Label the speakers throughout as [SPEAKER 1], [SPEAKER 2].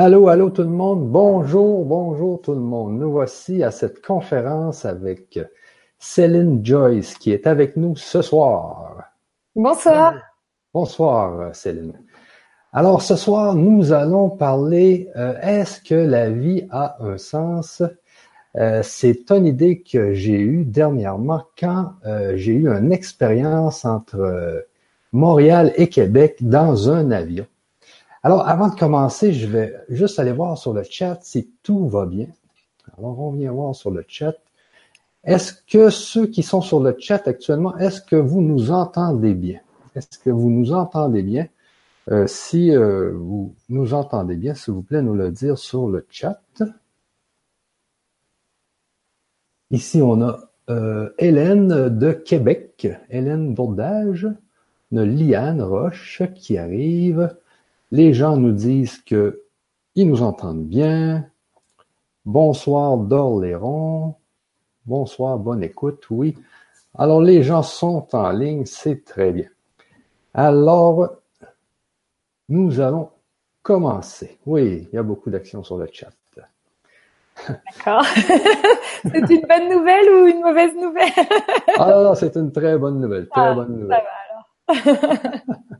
[SPEAKER 1] Allô, allô tout le monde. Bonjour, bonjour tout le monde. Nous voici à cette conférence avec Céline Joyce qui est avec nous ce soir.
[SPEAKER 2] Bonsoir.
[SPEAKER 1] Bonsoir Céline. Alors ce soir, nous allons parler euh, est-ce que la vie a un sens? Euh, C'est une idée que j'ai eue dernièrement quand euh, j'ai eu une expérience entre Montréal et Québec dans un avion. Alors, avant de commencer, je vais juste aller voir sur le chat si tout va bien. Alors, on vient voir sur le chat. Est-ce que ceux qui sont sur le chat actuellement, est-ce que vous nous entendez bien? Est-ce que vous nous entendez bien? Euh, si euh, vous nous entendez bien, s'il vous plaît, nous le dire sur le chat. Ici, on a euh, Hélène de Québec, Hélène Bourdage, Liane Roche qui arrive. Les gens nous disent que ils nous entendent bien. Bonsoir d'Orléron. Bonsoir, bonne écoute, oui. Alors les gens sont en ligne, c'est très bien. Alors, nous allons commencer. Oui, il y a beaucoup d'actions sur le chat.
[SPEAKER 2] D'accord. c'est une bonne nouvelle ou une mauvaise nouvelle?
[SPEAKER 1] Ah c'est une très bonne nouvelle, très ah, bonne nouvelle. Ça va alors.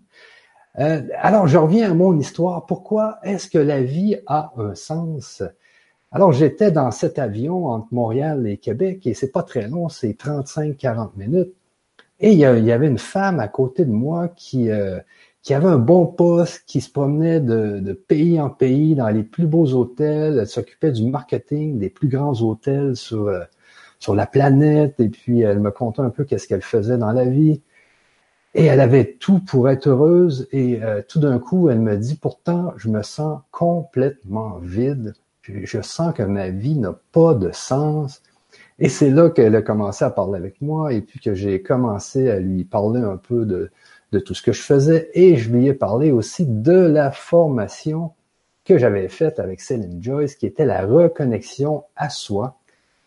[SPEAKER 1] Euh, alors, je reviens à mon histoire. Pourquoi est-ce que la vie a un sens? Alors, j'étais dans cet avion entre Montréal et Québec et c'est pas très long, c'est 35-40 minutes. Et il y, avait une femme à côté de moi qui, euh, avait un bon poste, qui se promenait de, de, pays en pays dans les plus beaux hôtels. Elle s'occupait du marketing des plus grands hôtels sur, euh, sur la planète. Et puis, elle me contait un peu qu'est-ce qu'elle faisait dans la vie. Et elle avait tout pour être heureuse et euh, tout d'un coup, elle me dit, pourtant, je me sens complètement vide. Je sens que ma vie n'a pas de sens. Et c'est là qu'elle a commencé à parler avec moi et puis que j'ai commencé à lui parler un peu de, de tout ce que je faisais et je lui ai parlé aussi de la formation que j'avais faite avec Céline Joyce qui était la reconnexion à soi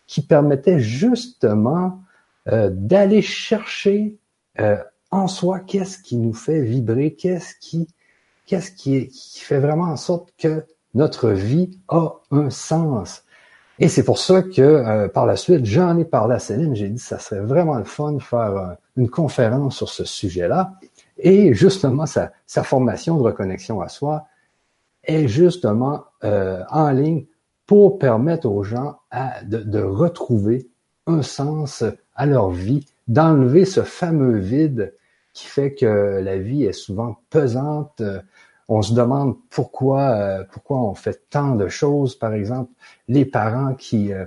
[SPEAKER 1] qui permettait justement euh, d'aller chercher euh, en soi, qu'est-ce qui nous fait vibrer, qu'est-ce qui, fait vraiment en sorte que notre vie a un sens. Et c'est pour ça que euh, par la suite, j'en ai parlé à Céline, j'ai dit ça serait vraiment le fun de faire euh, une conférence sur ce sujet-là. Et justement, sa, formation de reconnexion à soi est justement euh, en ligne pour permettre aux gens de retrouver un sens à leur vie, d'enlever ce fameux vide qui fait que la vie est souvent pesante. On se demande pourquoi, euh, pourquoi on fait tant de choses. Par exemple, les parents qui euh,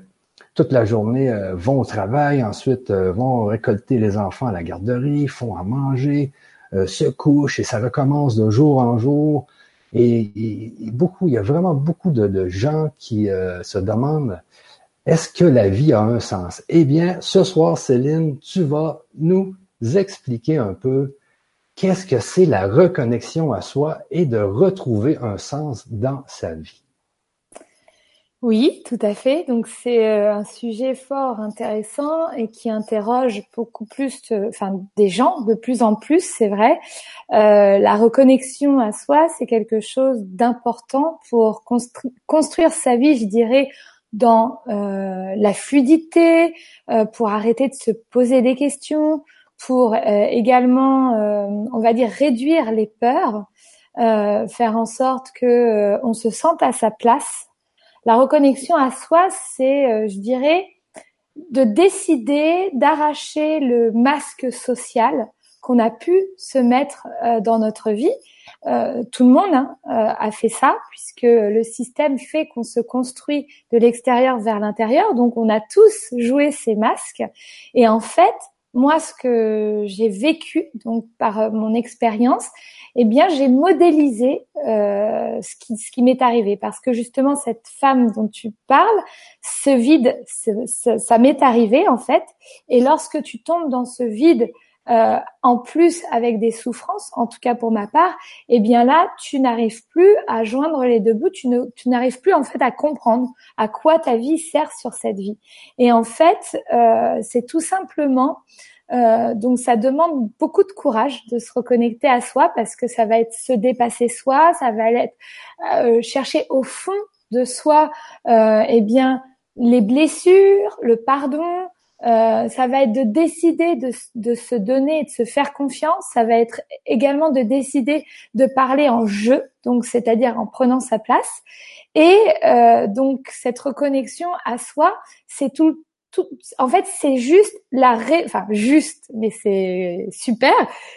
[SPEAKER 1] toute la journée euh, vont au travail, ensuite vont récolter les enfants à la garderie, font à manger, se couchent et ça recommence de jour en jour. Et, beaucoup, il y a vraiment beaucoup de, de gens qui se demandent est-ce que la vie a un sens? Eh bien, ce soir, Céline, tu vas nous expliquer un peu qu'est-ce que c'est la reconnexion à soi et de retrouver un sens dans sa vie.
[SPEAKER 2] Oui, tout à fait. Donc c'est euh, un sujet fort intéressant et qui interroge beaucoup plus, euh, enfin des gens de plus en plus, c'est vrai. Euh, la reconnexion à soi, c'est quelque chose d'important pour construire sa vie, je dirais, dans la fluidité, pour arrêter de se poser des questions, pour euh, également, euh, on va dire, réduire les peurs, euh, faire en sorte que on se sente à sa place. La reconnexion à soi, c'est, je dirais, de décider d'arracher le masque social qu'on a pu se mettre dans notre vie. Euh, tout le monde hein, a fait ça puisque le système fait qu'on se construit de l'extérieur vers l'intérieur. Donc on a tous joué ces masques et en fait moi, ce que j'ai vécu, donc par euh, mon expérience, eh bien, j'ai modélisé euh, ce qui, ce qui m'est arrivé, parce que justement, cette femme dont tu parles, ce vide, ça m'est arrivé en fait. Et lorsque tu tombes dans ce vide, euh, en plus avec des souffrances, en tout cas pour ma part, eh bien là, tu n'arrives plus à joindre les deux bouts, tu, n'arrives plus en fait à comprendre à quoi ta vie sert sur cette vie. Et en fait, euh, c'est tout simplement Euh, donc ça demande beaucoup de courage de se reconnecter à soi parce que ça va être se dépasser soi, ça va être chercher au fond de soi, euh, eh bien les blessures, le pardon. Euh, ça va être de décider de, de se donner de se faire confiance. Ça va être également de décider de parler en jeu, donc c'est-à-dire en prenant sa place. Et euh, donc cette reconnexion à soi, c'est tout, tout, en fait, c'est juste la ré, enfin juste, mais c'est super,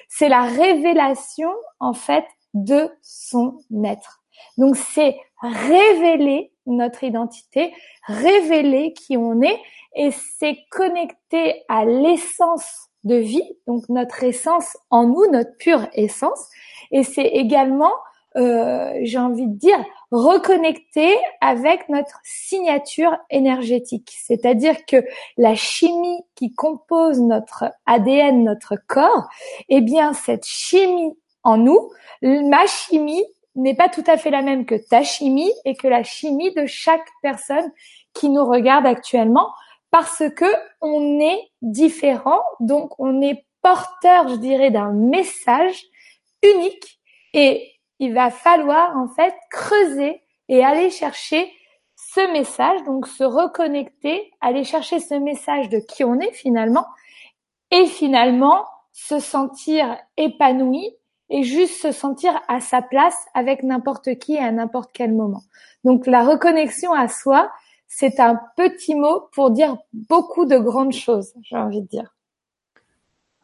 [SPEAKER 2] c'est la révélation en fait de son être. Donc c'est révéler notre identité, révéler qui on est, et c'est connecter à l'essence de vie, donc notre essence en nous, notre pure essence, et c'est également euh, j'ai envie de dire, reconnecter avec notre signature énergétique. C'est-à-dire que la chimie qui compose notre ADN, notre corps, eh bien, cette chimie en nous, ma chimie n'est pas tout à fait la même que ta chimie et que la chimie de chaque personne qui nous regarde actuellement parce que on est différent, donc on est porteur, je dirais, d'un message unique et il va falloir en fait creuser et aller chercher ce message, donc se reconnecter, aller chercher ce message de qui on est finalement, et finalement se sentir épanoui et juste se sentir à sa place avec n'importe qui et à n'importe quel moment. Donc la reconnexion à soi, c'est un petit mot pour dire beaucoup de grandes choses, j'ai envie de dire.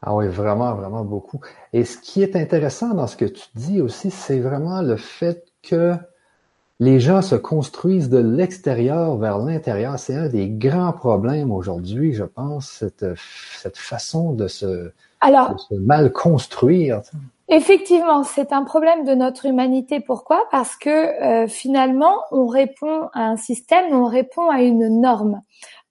[SPEAKER 1] Ah oui, vraiment, vraiment beaucoup. Et ce qui est intéressant dans ce que tu dis aussi, c'est vraiment le fait que les gens se construisent de l'extérieur vers l'intérieur. C'est un des grands problèmes aujourd'hui, je pense, cette, cette façon de se, Alors, mal construire.
[SPEAKER 2] Effectivement, c'est un problème de notre humanité. Pourquoi? Parce que euh, finalement, on répond à un système, on répond à une norme.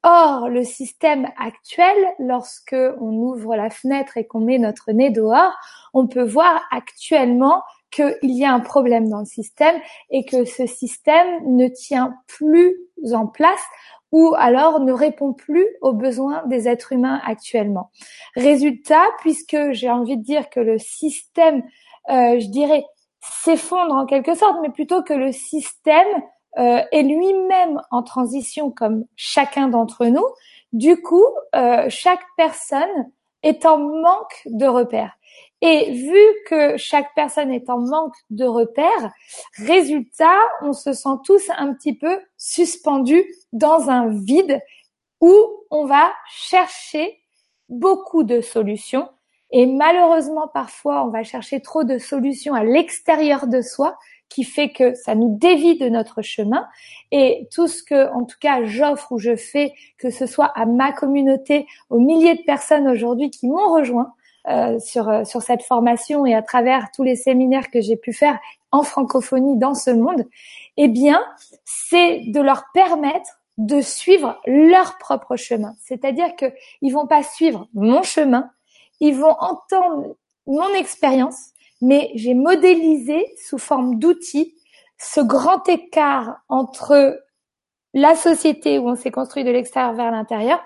[SPEAKER 2] Or, le système actuel, lorsque on ouvre la fenêtre et qu'on met notre nez dehors, on peut voir actuellement qu'il y a un problème dans le système et que ce système ne tient plus en place ou alors ne répond plus aux besoins des êtres humains actuellement. Résultat, puisque j'ai envie de dire que le système, euh, je dirais, s'effondre en quelque sorte, mais plutôt que le système euh, est lui-même en transition comme chacun d'entre nous. Du coup, euh, chaque personne est en manque de repères. Et vu que chaque personne est en manque de repères, résultat, on se sent tous un petit peu suspendus dans un vide où on va chercher beaucoup de solutions. Et malheureusement, parfois, on va chercher trop de solutions à l'extérieur de soi qui fait que ça nous dévie de notre chemin. Et tout ce que, en tout cas, j'offre ou je fais, que ce soit à ma communauté, aux milliers de personnes aujourd'hui qui m'ont rejoint sur euh, sur cette formation et à travers tous les séminaires que j'ai pu faire en francophonie dans ce monde, eh bien, c'est de leur permettre de suivre leur propre chemin. C'est-à-dire que ils vont pas suivre mon chemin, ils vont entendre mon expérience, mais j'ai modélisé sous forme d'outils ce grand écart entre la société où on s'est construit de l'extérieur vers l'intérieur,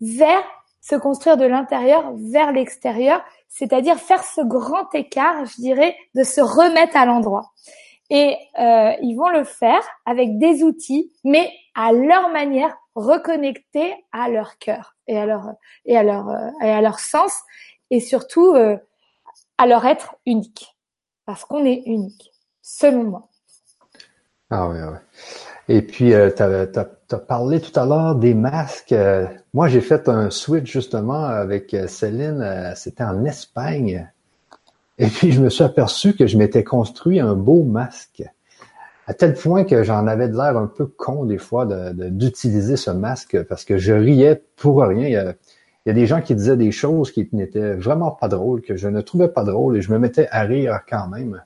[SPEAKER 2] vers se construire de l'intérieur vers l'extérieur, c'est-à-dire faire ce grand écart, je dirais, de se remettre à l'endroit. Et euh, ils vont le faire avec des outils, mais à leur manière, reconnectés à leur cœur et à leur et à leur euh, et à leur sens, et surtout euh, à leur être unique. Parce qu'on est unique, selon moi.
[SPEAKER 1] Ah oui, oui. Et puis, euh, tu as, parlé tout à l'heure des masques. Euh, moi, j'ai fait un switch justement avec euh, Céline. C'était en Espagne. Et puis, je me suis aperçu que je m'étais construit un beau masque. À tel point que j'en avais de l'air un peu con des fois d'utiliser ce masque parce que je riais pour rien. Il y a des gens qui disaient des choses qui n'étaient vraiment pas drôles, que je ne trouvais pas drôles et je me mettais à rire quand même.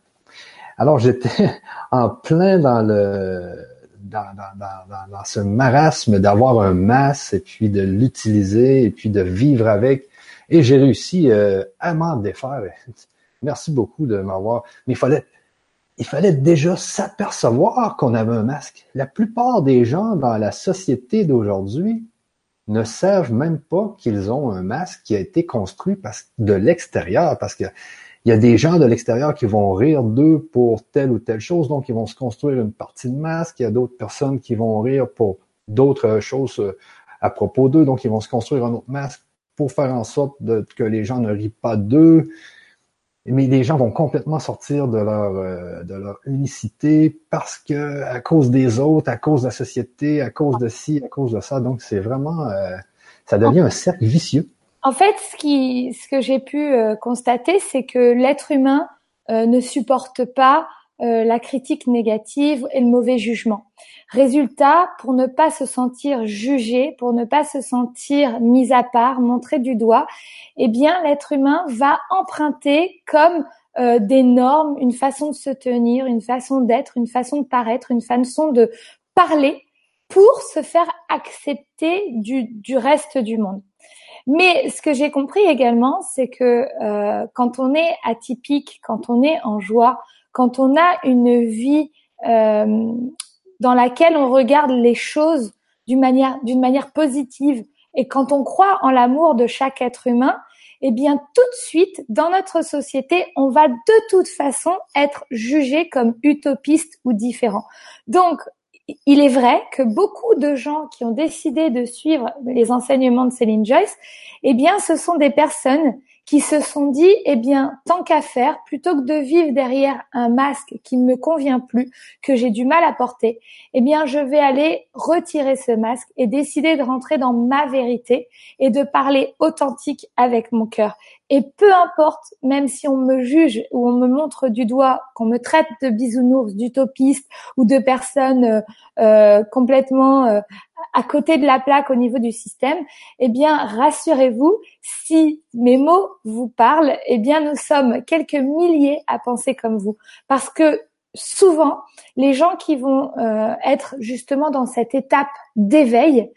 [SPEAKER 1] Alors j'étais en plein dans le dans, dans, dans, ce marasme d'avoir un masque et puis de l'utiliser et puis de vivre avec. Et j'ai réussi euh, à m'en défaire. Merci beaucoup de m'avoir. Mais il fallait, il fallait déjà s'apercevoir qu'on avait un masque. La plupart des gens dans la société d'aujourd'hui ne savent même pas qu'ils ont un masque qui a été construit parce, de l'extérieur, parce que il y a des gens de l'extérieur qui vont rire d'eux pour telle ou telle chose, donc ils vont se construire une partie de masque. Il y a d'autres personnes qui vont rire pour d'autres choses euh, à propos d'eux, donc ils vont se construire un autre masque pour faire en sorte que les gens ne rient pas d'eux. Mais les gens vont complètement sortir de leur euh, de leur unicité parce que à cause des autres, à cause de la société, à cause de ci, à cause de ça. Donc c'est vraiment euh, ça devient un cercle vicieux.
[SPEAKER 2] En fait, ce que j'ai pu euh, constater, c'est que l'être humain ne supporte pas la critique négative et le mauvais jugement. Résultat, pour ne pas se sentir jugé, pour ne pas se sentir mis à part, montré du doigt, eh bien l'être humain va emprunter comme euh, des normes, une façon de se tenir, une façon d'être, une façon de paraître, une façon de parler pour se faire accepter du reste du monde. Mais ce que j'ai compris également, c'est que euh, quand on est atypique, quand on est en joie, quand on a une vie euh, dans laquelle on regarde les choses d'une manière, d'une manière positive. Et quand on croit en l'amour de chaque être humain, eh bien, tout de suite, dans notre société, on va de toute façon être jugé comme utopiste ou différent. Donc, il est vrai que beaucoup de gens qui ont décidé de suivre les enseignements de Céline Joyce, eh bien, ce sont des personnes qui se sont dit, eh bien, tant qu'à faire, plutôt que de vivre derrière un masque qui ne me convient plus, que j'ai du mal à porter, eh bien, je vais aller retirer ce masque et décider de rentrer dans ma vérité et de parler authentique avec mon cœur. Et peu importe, même si on me juge ou on me montre du doigt, qu'on me traite de bisounours, d'utopiste ou de personne euh, euh, complètement euh, à côté de la plaque au niveau du système, eh bien, rassurez-vous, si mes mots vous parlent, eh bien, nous sommes quelques milliers à penser comme vous. Parce que souvent, les gens qui vont euh, être justement dans cette étape d'éveil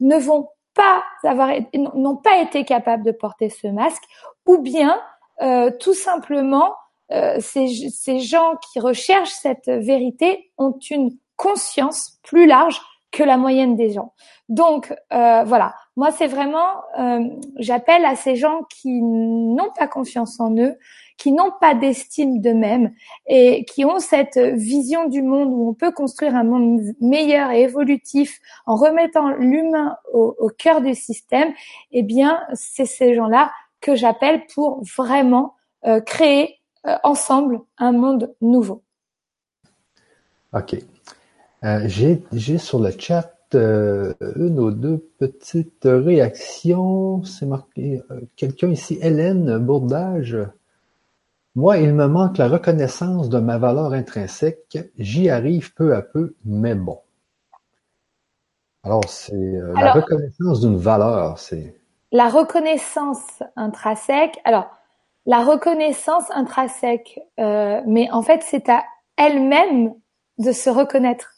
[SPEAKER 2] ne vont pas avoir, n'ont pas été capables de porter ce masque, ou bien euh, tout simplement, euh, ces, ces gens qui recherchent cette vérité ont une conscience plus large que la moyenne des gens. Donc euh, voilà, moi c'est vraiment, euh, j'appelle à ces gens qui n'ont pas confiance en eux, qui n'ont pas d'estime d'eux-mêmes et qui ont cette vision du monde où on peut construire un monde meilleur et évolutif en remettant l'humain au, au, cœur du système. Eh bien, c'est ces gens-là que j'appelle pour vraiment euh, créer euh, ensemble un monde nouveau.
[SPEAKER 1] Ok. Euh, j'ai sur le chat euh, une ou deux petites réactions. C'est marqué euh, quelqu'un ici, Hélène Bourdage. Moi, il me manque la reconnaissance de ma valeur intrinsèque. J'y arrive peu à peu, mais bon. Alors, c'est la reconnaissance d'une valeur, c'est.
[SPEAKER 2] La reconnaissance intrinsèque. Alors, la reconnaissance intrinsèque, mais en fait, c'est à elle-même de se reconnaître.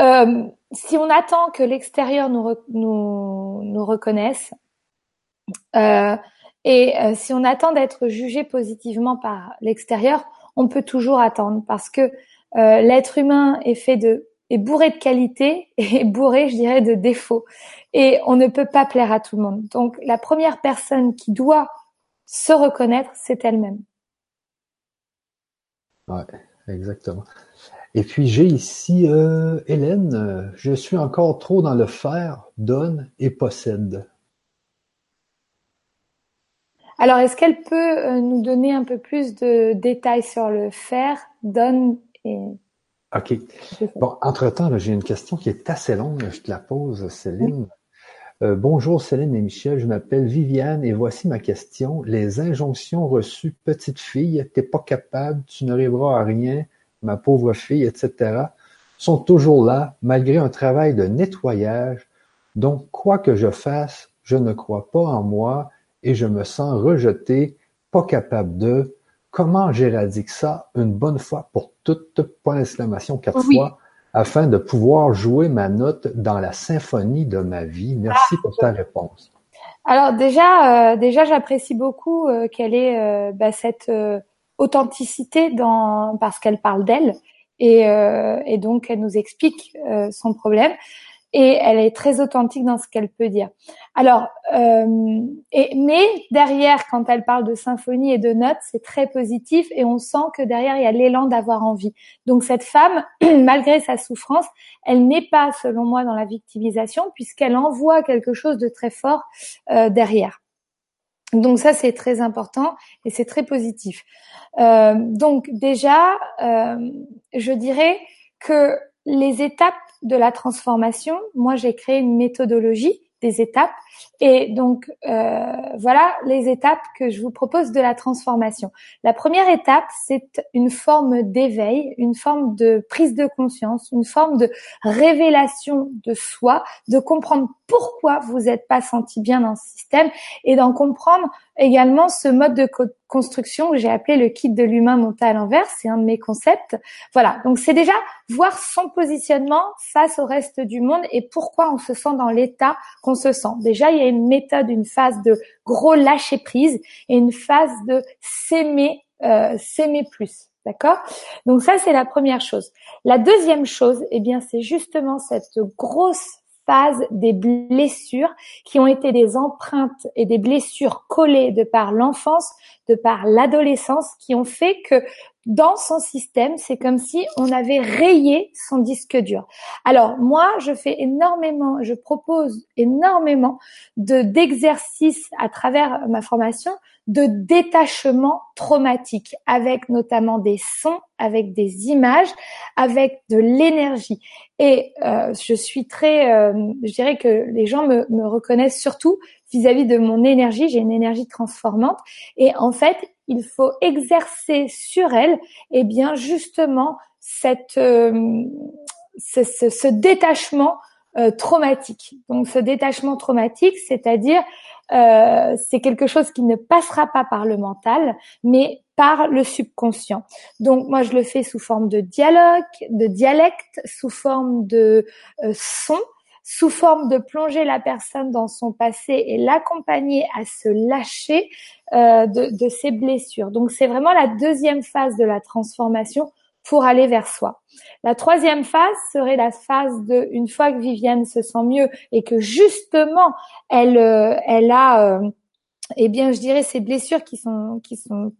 [SPEAKER 2] Euh, si on attend que l'extérieur nous, nous, nous, reconnaisse, euh, et euh, si on attend d'être jugé positivement par l'extérieur, on peut toujours attendre parce que l'être humain est fait de est bourré de qualités et bourré, je dirais, de défauts. Et on ne peut pas plaire à tout le monde. Donc la première personne qui doit se reconnaître, c'est elle-même.
[SPEAKER 1] Ouais, exactement. Et puis j'ai ici euh, Hélène, je suis encore trop dans le faire, donne et possède.
[SPEAKER 2] Alors, est-ce qu'elle peut euh, nous donner un peu plus de détails sur le faire, donne et...
[SPEAKER 1] OK. Bon, entre-temps, j'ai une question qui est assez longue. Je te la pose, Céline. Euh, bonjour Céline et Michel, je m'appelle Viviane et voici ma question. Les injonctions reçues petite fille, t'es pas capable, tu n'arriveras à rien, ma pauvre fille, etc., sont toujours là malgré un travail de nettoyage. Donc, quoi que je fasse, je ne crois pas en moi et je me sens rejeté, pas capable de. Comment j'éradique ça une bonne fois pour toutes, point d'exclamation quatre fois, afin de pouvoir jouer ma note dans la symphonie de ma vie? Merci pour ta réponse.
[SPEAKER 2] Alors déjà, euh, déjà, j'apprécie beaucoup euh, quelle est euh, bah, cette authenticité dans parce qu'elle parle d'elle et, euh, et, donc elle nous explique euh, son problème. et elle est très authentique dans ce qu'elle peut dire. Alors, euh, mais derrière, quand elle parle de symphonie et de notes, c'est très positif et on sent que derrière il y a l'élan d'avoir envie. Donc cette femme, malgré sa souffrance, elle n'est pas, selon moi, dans la victimisation puisqu'elle envoie quelque chose de très fort euh, derrière. Donc ça c'est très important et c'est très positif. Euh, donc déjà, euh, je dirais que les étapes de la transformation, moi j'ai créé une méthodologie des étapes et donc euh, voilà les étapes que je vous propose de la transformation. La première étape, c'est une forme d'éveil, une forme de prise de conscience, une forme de révélation de soi, de comprendre pourquoi vous n'êtes pas senti bien dans ce système et d'en comprendre également ce mode de construction que j'ai appelé le kit de l'humain monté à l'envers. C'est un de mes concepts. Voilà. Donc c'est déjà voir son positionnement face au reste du monde et pourquoi on se sent dans l'état qu'on se sent. Déjà, il y a une méthode, une phase de gros lâcher prise et une phase de s'aimer, euh, s'aimer plus. D'accord? Donc ça, c'est la première chose. La deuxième chose, eh bien, c'est justement cette grosse des blessures qui ont été des empreintes et des blessures collées de par l'enfance, de par l'adolescence, qui ont fait que dans son système, c'est comme si on avait rayé son disque dur. Alors moi, je fais énormément, je propose énormément de d'exercices à travers ma formation de détachement traumatique, avec notamment des sons, avec des images, avec de l'énergie. Et euh, je suis très, euh, je dirais que les gens me, me reconnaissent surtout vis-à-vis de mon énergie. J'ai une énergie transformante, et en fait, il faut exercer sur elle, eh bien justement cette euh, ce, ce, ce, détachement euh, traumatique. Donc ce détachement traumatique, c'est-à-dire euh, c'est quelque chose qui ne passera pas par le mental, mais par le subconscient. Donc moi je le fais sous forme de dialogue, de dialecte, sous forme de euh, son, sous forme de plonger la personne dans son passé et l'accompagner à se lâcher euh, de, de ses blessures. Donc c'est vraiment la deuxième phase de la transformation pour aller vers soi. La troisième phase serait la phase de une fois que Viviane se sent mieux et que justement elle euh, elle a euh, eh bien je dirais ces blessures qui sont qui sont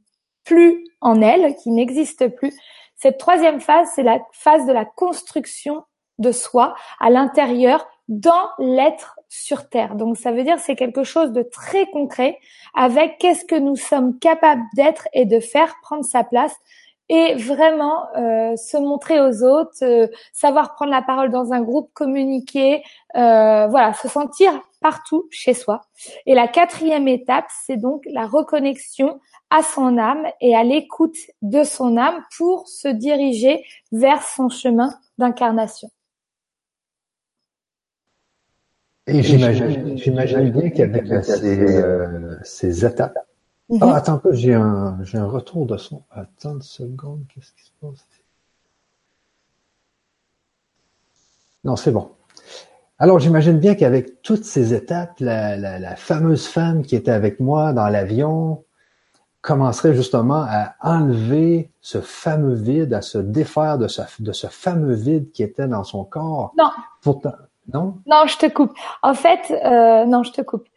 [SPEAKER 2] plus en elle, qui n'existent plus. Cette troisième phase, c'est la phase de la construction de soi à l'intérieur dans l'être sur terre. Donc ça veut dire c'est quelque chose de très concret avec qu'est-ce que nous sommes capables d'être et de faire prendre sa place et vraiment euh, se montrer aux autres, euh, savoir prendre la parole dans un groupe, communiquer, euh, voilà, se sentir partout chez soi. Et la quatrième étape, c'est donc la reconnexion à son âme et à l'écoute de son âme pour se diriger vers son chemin d'incarnation.
[SPEAKER 1] Et j'imagine bien qu'avec ces, ces étapes, ah, mhm. attends un peu, j'ai un, j'ai un retour de son. Attends une seconde, qu'est-ce qui se passe? Non, c'est bon. Alors, j'imagine bien qu'avec toutes ces étapes, la, la, la, fameuse femme qui était avec moi dans l'avion commencerait justement à enlever ce fameux vide, à se défaire de ce, de ce fameux vide qui était dans son corps.
[SPEAKER 2] Non.
[SPEAKER 1] Pourtant, non?
[SPEAKER 2] Non, je te coupe. En fait, euh, non, je te coupe.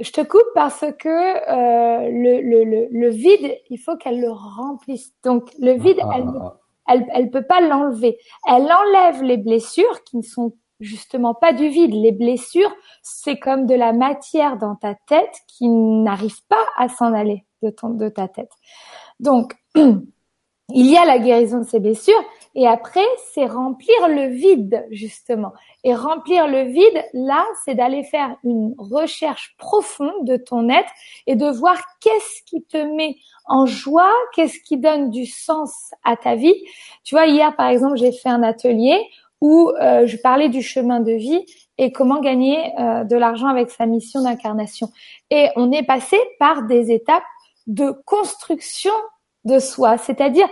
[SPEAKER 2] Je te coupe parce que euh, le, le, le, vide, il faut qu'elle le remplisse. Donc le vide, ah, elle, ah, ah. elle, elle peut pas l'enlever. Elle enlève les blessures qui ne sont justement pas du vide. Les blessures, c'est comme de la matière dans ta tête qui n'arrive pas à s'en aller de, ton, de ta tête. Donc il y a la guérison de ces blessures et après c'est remplir le vide justement. Et remplir le vide, là, c'est d'aller faire une recherche profonde de ton être et de voir qu'est-ce qui te met en joie, qu'est-ce qui donne du sens à ta vie. Tu vois, hier par exemple, j'ai fait un atelier où euh, je parlais du chemin de vie et comment gagner euh, de l'argent avec sa mission d'incarnation. Et on est passé par des étapes de construction de soi. C'est-à-dire,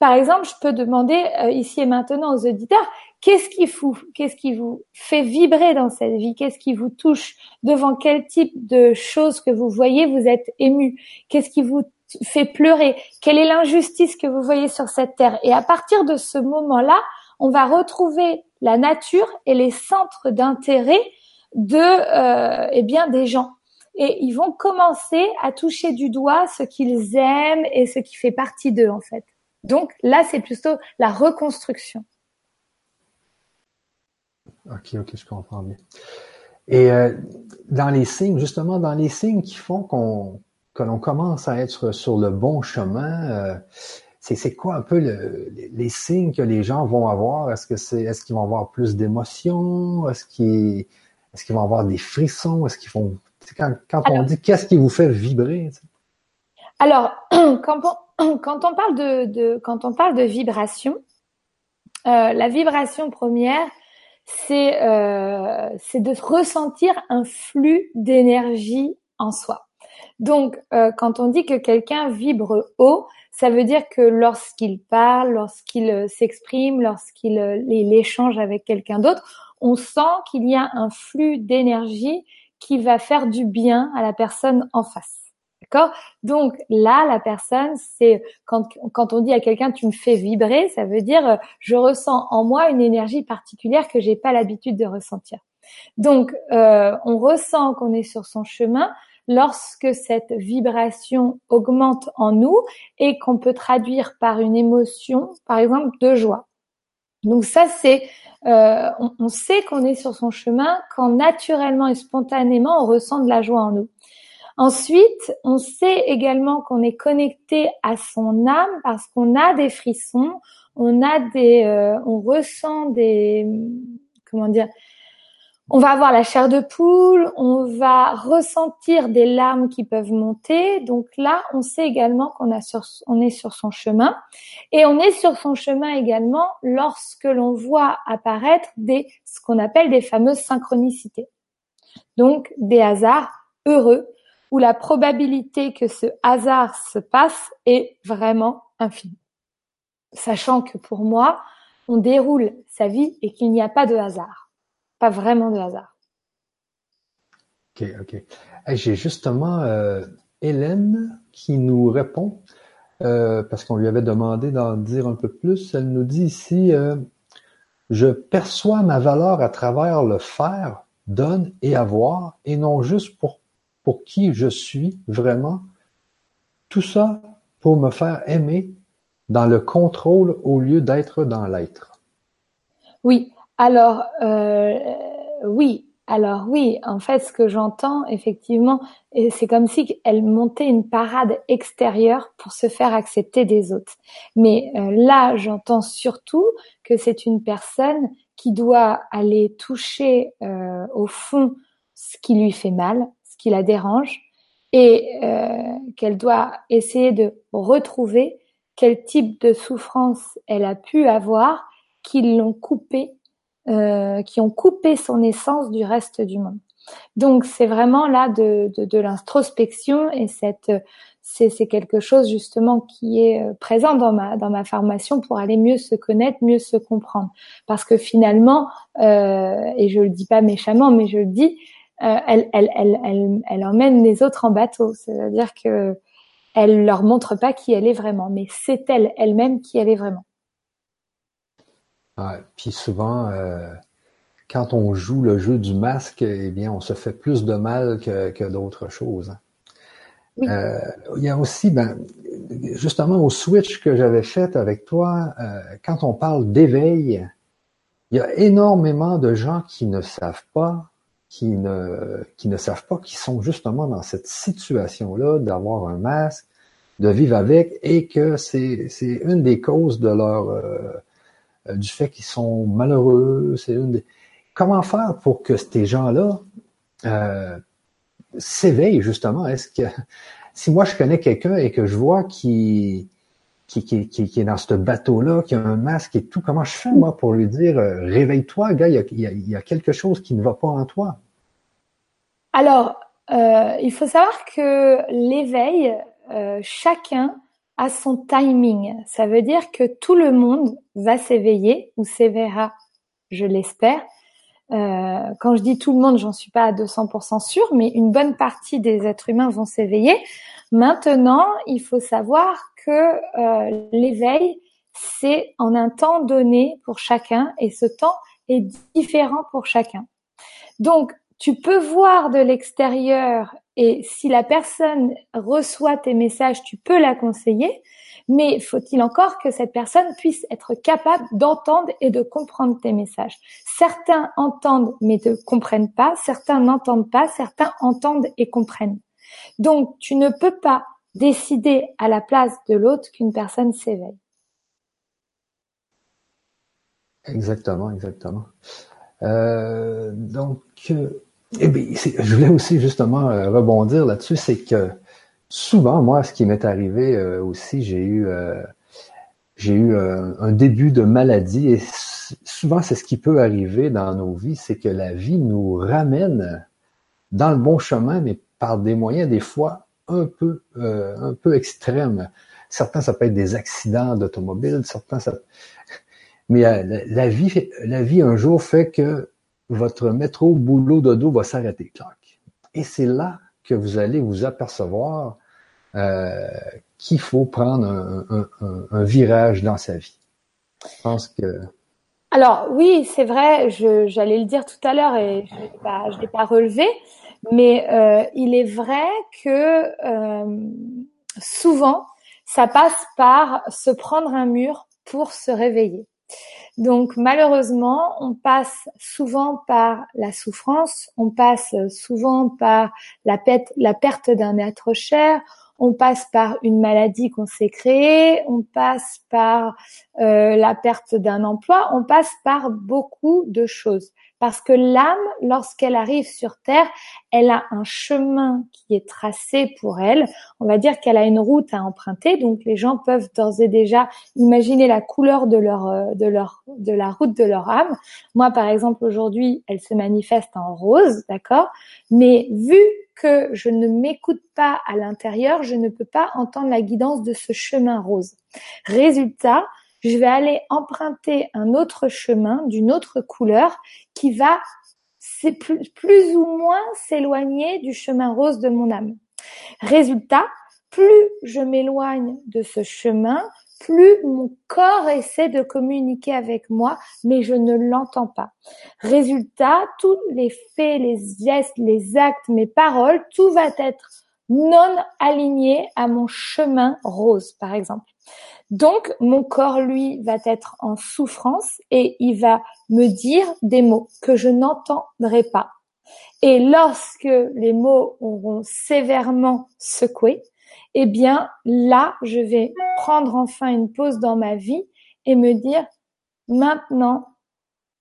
[SPEAKER 2] par exemple, je peux demander euh, ici et maintenant aux auditeurs, qu'est-ce qui vous, qu'est-ce qui vous fait vibrer dans cette vie? Qu'est-ce qui vous touche? Devant quel type de choses que vous voyez, vous êtes ému? Qu'est-ce qui vous fait pleurer? Quelle est l'injustice que vous voyez sur cette terre? Et à partir de ce moment-là, on va retrouver la nature et les centres d'intérêt de euh, eh bien des gens. Et ils vont commencer à toucher du doigt ce qu'ils aiment et ce qui fait partie d'eux en fait. Donc là, c'est plutôt la reconstruction.
[SPEAKER 1] Ok, ok, je comprends bien. Et euh, dans les signes, justement, dans les signes qui font qu'on que l'on commence à être sur le bon chemin, euh, c'est quoi un peu les signes que les gens vont avoir? Est-ce que c'est est-ce qu'ils vont avoir plus d'émotions? Est-ce qu'ils est-ce qu'ils vont avoir des frissons? Est-ce qu'ils vont quand, quand on dit qu'est-ce qui vous fait vibrer
[SPEAKER 2] Alors quand on, parle de, quand on parle de vibration, euh, la vibration première, c'est euh, c'est de ressentir un flux d'énergie en soi. Donc, euh, quand on dit que quelqu'un vibre haut, ça veut dire que lorsqu'il parle, lorsqu'il s'exprime, lorsqu'il échange avec quelqu'un d'autre, on sent qu'il y a un flux d'énergie qui va faire du bien à la personne en face. Donc là, la personne, c'est quand, on dit à quelqu'un tu me fais vibrer, ça veut dire euh, je ressens en moi une énergie particulière que j'ai pas l'habitude de ressentir. Donc euh, on ressent qu'on est sur son chemin lorsque cette vibration augmente en nous et qu'on peut traduire par une émotion, par exemple de joie. Donc ça, c'est, euh, on, sait qu'on est sur son chemin quand naturellement et spontanément on ressent de la joie en nous. Ensuite, on sait également qu'on est connecté à son âme parce qu'on a des frissons, on a des, euh, on ressent des, comment dire, on va avoir la chair de poule, on va ressentir des larmes qui peuvent monter. Donc là, on sait également qu'on est sur son chemin. Et on est sur son chemin également lorsque l'on voit apparaître des, ce qu'on appelle des fameuses synchronicités. Donc des hasards heureux où la probabilité que ce hasard se passe est vraiment infinie. Sachant que pour moi, on déroule sa vie et qu'il n'y a pas de hasard. Pas vraiment de hasard.
[SPEAKER 1] Ok, ok. J'ai justement euh, Hélène qui nous répond, euh, parce qu'on lui avait demandé d'en dire un peu plus. Elle nous dit ici, euh, je perçois ma valeur à travers le faire, donne et avoir, et non juste pour pour qui je suis vraiment, tout ça pour me faire aimer dans le contrôle au lieu d'être dans l'être.
[SPEAKER 2] Oui, alors euh, oui, alors oui, en fait, ce que j'entends effectivement, c'est comme si elle montait une parade extérieure pour se faire accepter des autres. Mais euh, là, j'entends surtout que c'est une personne qui doit aller toucher euh, au fond ce qui lui fait mal, qui la dérange et euh, qu'elle doit essayer de retrouver quel type de souffrance elle a pu avoir qui l'ont coupé, euh, qui ont coupé son essence du reste du monde. Donc c'est vraiment là de, de, de l'introspection et cette c'est quelque chose justement qui est euh, présent dans ma dans ma formation pour aller mieux se connaître, mieux se comprendre. Parce que finalement, euh, et je le dis pas méchamment, mais je le dis, elle, elle, elle, elle, emmène les autres en bateau. C'est-à-dire que elle leur montre pas qui elle est vraiment, mais c'est elle elle-même qui elle est vraiment.
[SPEAKER 1] Ah, puis souvent, euh, quand on joue le jeu du masque, eh bien, on se fait plus de mal que, que d'autres choses. Euh, il y a aussi, ben, justement, au switch que j'avais fait avec toi, quand on parle d'éveil, il y a énormément de gens qui ne savent pas qui ne, qui ne savent pas qu'ils sont justement dans cette situation-là d'avoir un masque, de vivre avec, et que c'est, c'est une des causes de leur euh, du fait qu'ils sont malheureux. C'est une des... Comment faire pour que ces gens-là euh, s'éveillent justement? Est-ce que si moi je connais quelqu'un et que je vois qui qui, qui, qui, est dans ce bateau-là, qui a un masque et tout. Comment je fais, moi, pour lui dire, euh, réveille-toi, gars, il y, a, y a, y a, quelque chose qui ne va pas en toi?
[SPEAKER 2] Alors, euh, il faut savoir que l'éveil, euh, chacun a son timing. Ça veut dire que tout le monde va s'éveiller ou s'éveillera, je l'espère. Euh, quand je dis tout le monde, j'en suis pas à 200% sûr, mais une bonne partie des êtres humains vont s'éveiller. Maintenant, il faut savoir que euh, l'éveil, c'est en un temps donné pour chacun et ce temps est différent pour chacun. Donc, tu peux voir de l'extérieur et si la personne reçoit tes messages, tu peux la conseiller, mais faut-il encore que cette personne puisse être capable d'entendre et de comprendre tes messages? Certains entendent mais ne comprennent pas, certains n'entendent pas, certains entendent et comprennent. Donc, tu ne peux pas décider à la place de l'autre qu'une personne s'éveille.
[SPEAKER 1] Exactement, exactement. Euh, donc, euh, eh bien, je voulais aussi justement euh, rebondir là-dessus, c'est que souvent, moi, ce qui m'est arrivé euh, aussi, j'ai eu euh, eu euh, un début de maladie et souvent c'est ce qui peut arriver dans nos vies, c'est que la vie nous ramène dans le bon chemin, mais par des moyens des fois un peu un peu extrêmes. Certains ça peut être des accidents d'automobile, certains ça mais la, vie la vie un jour fait que votre métro boulot dodo va s'arrêter, Et c'est là que vous allez vous apercevoir qu'il faut prendre un, un, un, virage dans sa vie. Je pense que.
[SPEAKER 2] Alors oui, c'est vrai. J'allais le dire tout à l'heure et je ne l'ai pas relevé, mais euh, il est vrai que euh, souvent ça passe par se prendre un mur pour se réveiller. Donc malheureusement, on passe souvent par la souffrance, on passe souvent par la, perte, la perte d'un être cher, on passe par une maladie qu'on s'est créée, on passe par euh, la perte d'un emploi, on passe par beaucoup de choses. Parce que l'âme, lorsqu'elle arrive sur Terre, elle a un chemin qui est tracé pour elle. On va dire qu'elle a une route à emprunter, donc les gens peuvent d'ores et déjà imaginer la couleur de leur, euh, de leur, de la route de leur âme. Moi, par exemple, aujourd'hui, elle se manifeste en rose, d'accord? Mais vu que je ne m'écoute pas à l'intérieur, je ne peux pas entendre la guidance de ce chemin rose. Résultat, je vais aller emprunter un autre chemin d'une autre couleur qui va plus, ou moins s'éloigner du chemin rose de mon âme. Résultat, plus je m'éloigne de ce chemin, plus mon corps essaie de communiquer avec moi, mais je ne l'entends pas. Résultat, tous les faits, les gestes, les actes, mes paroles, tout va être non aligné à mon chemin rose, par exemple. Donc, mon corps, lui, va être en souffrance et il va me dire des mots que je n'entendrai pas. Et lorsque les mots auront sévèrement secoué, eh bien, là, je vais prendre enfin une pause dans ma vie et me dire, maintenant,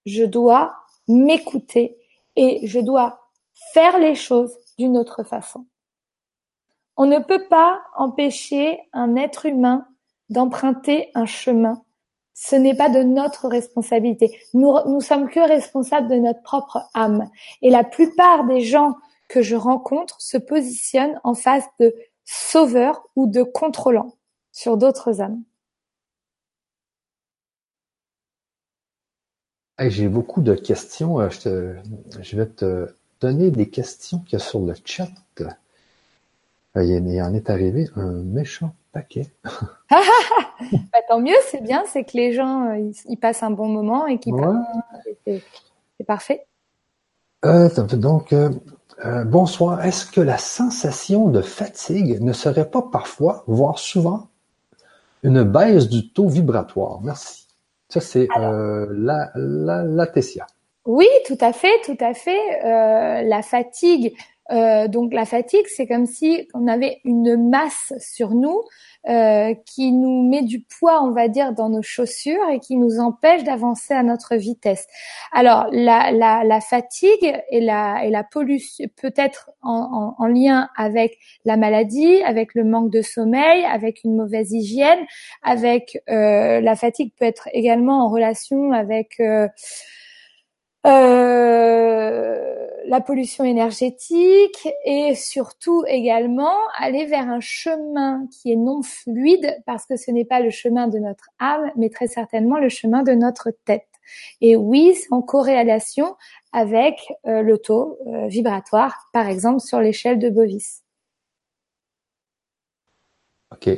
[SPEAKER 2] je dois m'écouter et je dois faire les choses d'une autre façon. On ne peut pas empêcher un être humain d'emprunter un chemin. Ce n'est pas de notre responsabilité. Nous, nous sommes que responsables de notre propre âme. Et la plupart des gens que je rencontre se positionnent en face de sauveurs ou de contrôlants sur d'autres âmes.
[SPEAKER 1] J'ai beaucoup de questions. Euh, je, je, vais te donner des questions qu'il y a sur le chat. Euh, il en est arrivé un méchant paquet.
[SPEAKER 2] bah, tant mieux, c'est bien, c'est que les gens euh, ils, passent un bon moment et qu'ils c'est parfait.
[SPEAKER 1] Euh, donc, bonsoir. Est-ce que la sensation de fatigue ne serait pas parfois, voire souvent, une baisse du taux vibratoire? Merci. Ça, c'est la, la, la Tessia.
[SPEAKER 2] Oui, tout à fait, tout à fait. la fatigue, euh, donc la fatigue, c'est comme si on avait une masse sur nous euh, qui nous met du poids, on va dire, dans nos chaussures et qui nous empêche d'avancer à notre vitesse. Alors la, la, la fatigue et la, et la pollution peut être en, en, en, lien avec la maladie, avec le manque de sommeil, avec une mauvaise hygiène, avec euh, la fatigue peut être également en relation avec euh, la pollution énergétique et surtout également aller vers un chemin qui est non fluide parce que ce n'est pas le chemin de notre âme, mais très certainement le chemin de notre tête. Et oui, c'est en corrélation avec euh, le taux euh, vibratoire, par exemple sur l'échelle de Bovis.
[SPEAKER 1] Ok.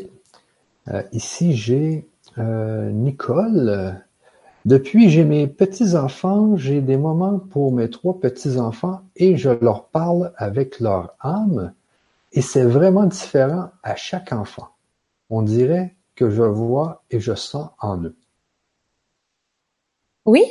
[SPEAKER 1] ici, j'ai Nicole Depuis j'ai mes petits-enfants, j'ai des moments pour mes trois petits-enfants et je leur parle avec leur âme et c'est vraiment différent à chaque enfant. On dirait que je vois et je sens en eux.
[SPEAKER 2] Oui,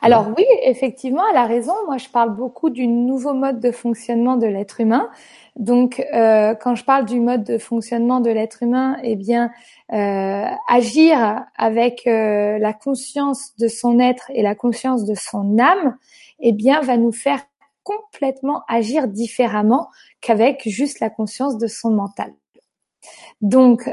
[SPEAKER 2] alors oui, effectivement, elle a raison. Moi, je parle beaucoup du nouveau mode de fonctionnement de l'être humain. Donc, euh, quand je parle du mode de fonctionnement de l'être humain, eh bien, euh, agir avec euh, la conscience de son être et la conscience de son âme, eh bien, va nous faire complètement agir différemment qu'avec juste la conscience de son mental. Donc,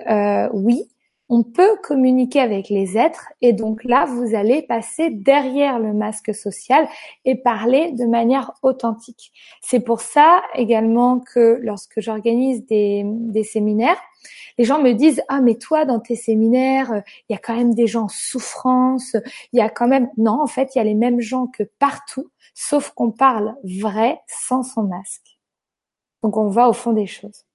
[SPEAKER 2] oui, on peut communiquer avec les êtres et donc là, vous allez passer derrière le masque social et parler de manière authentique. C'est pour ça également que lorsque j'organise des, séminaires, les gens me disent ah mais toi dans tes séminaires il y a quand même des gens en souffrance il y a quand même non en fait il y a les mêmes gens que partout sauf qu'on parle vrai sans son masque donc on va au fond des choses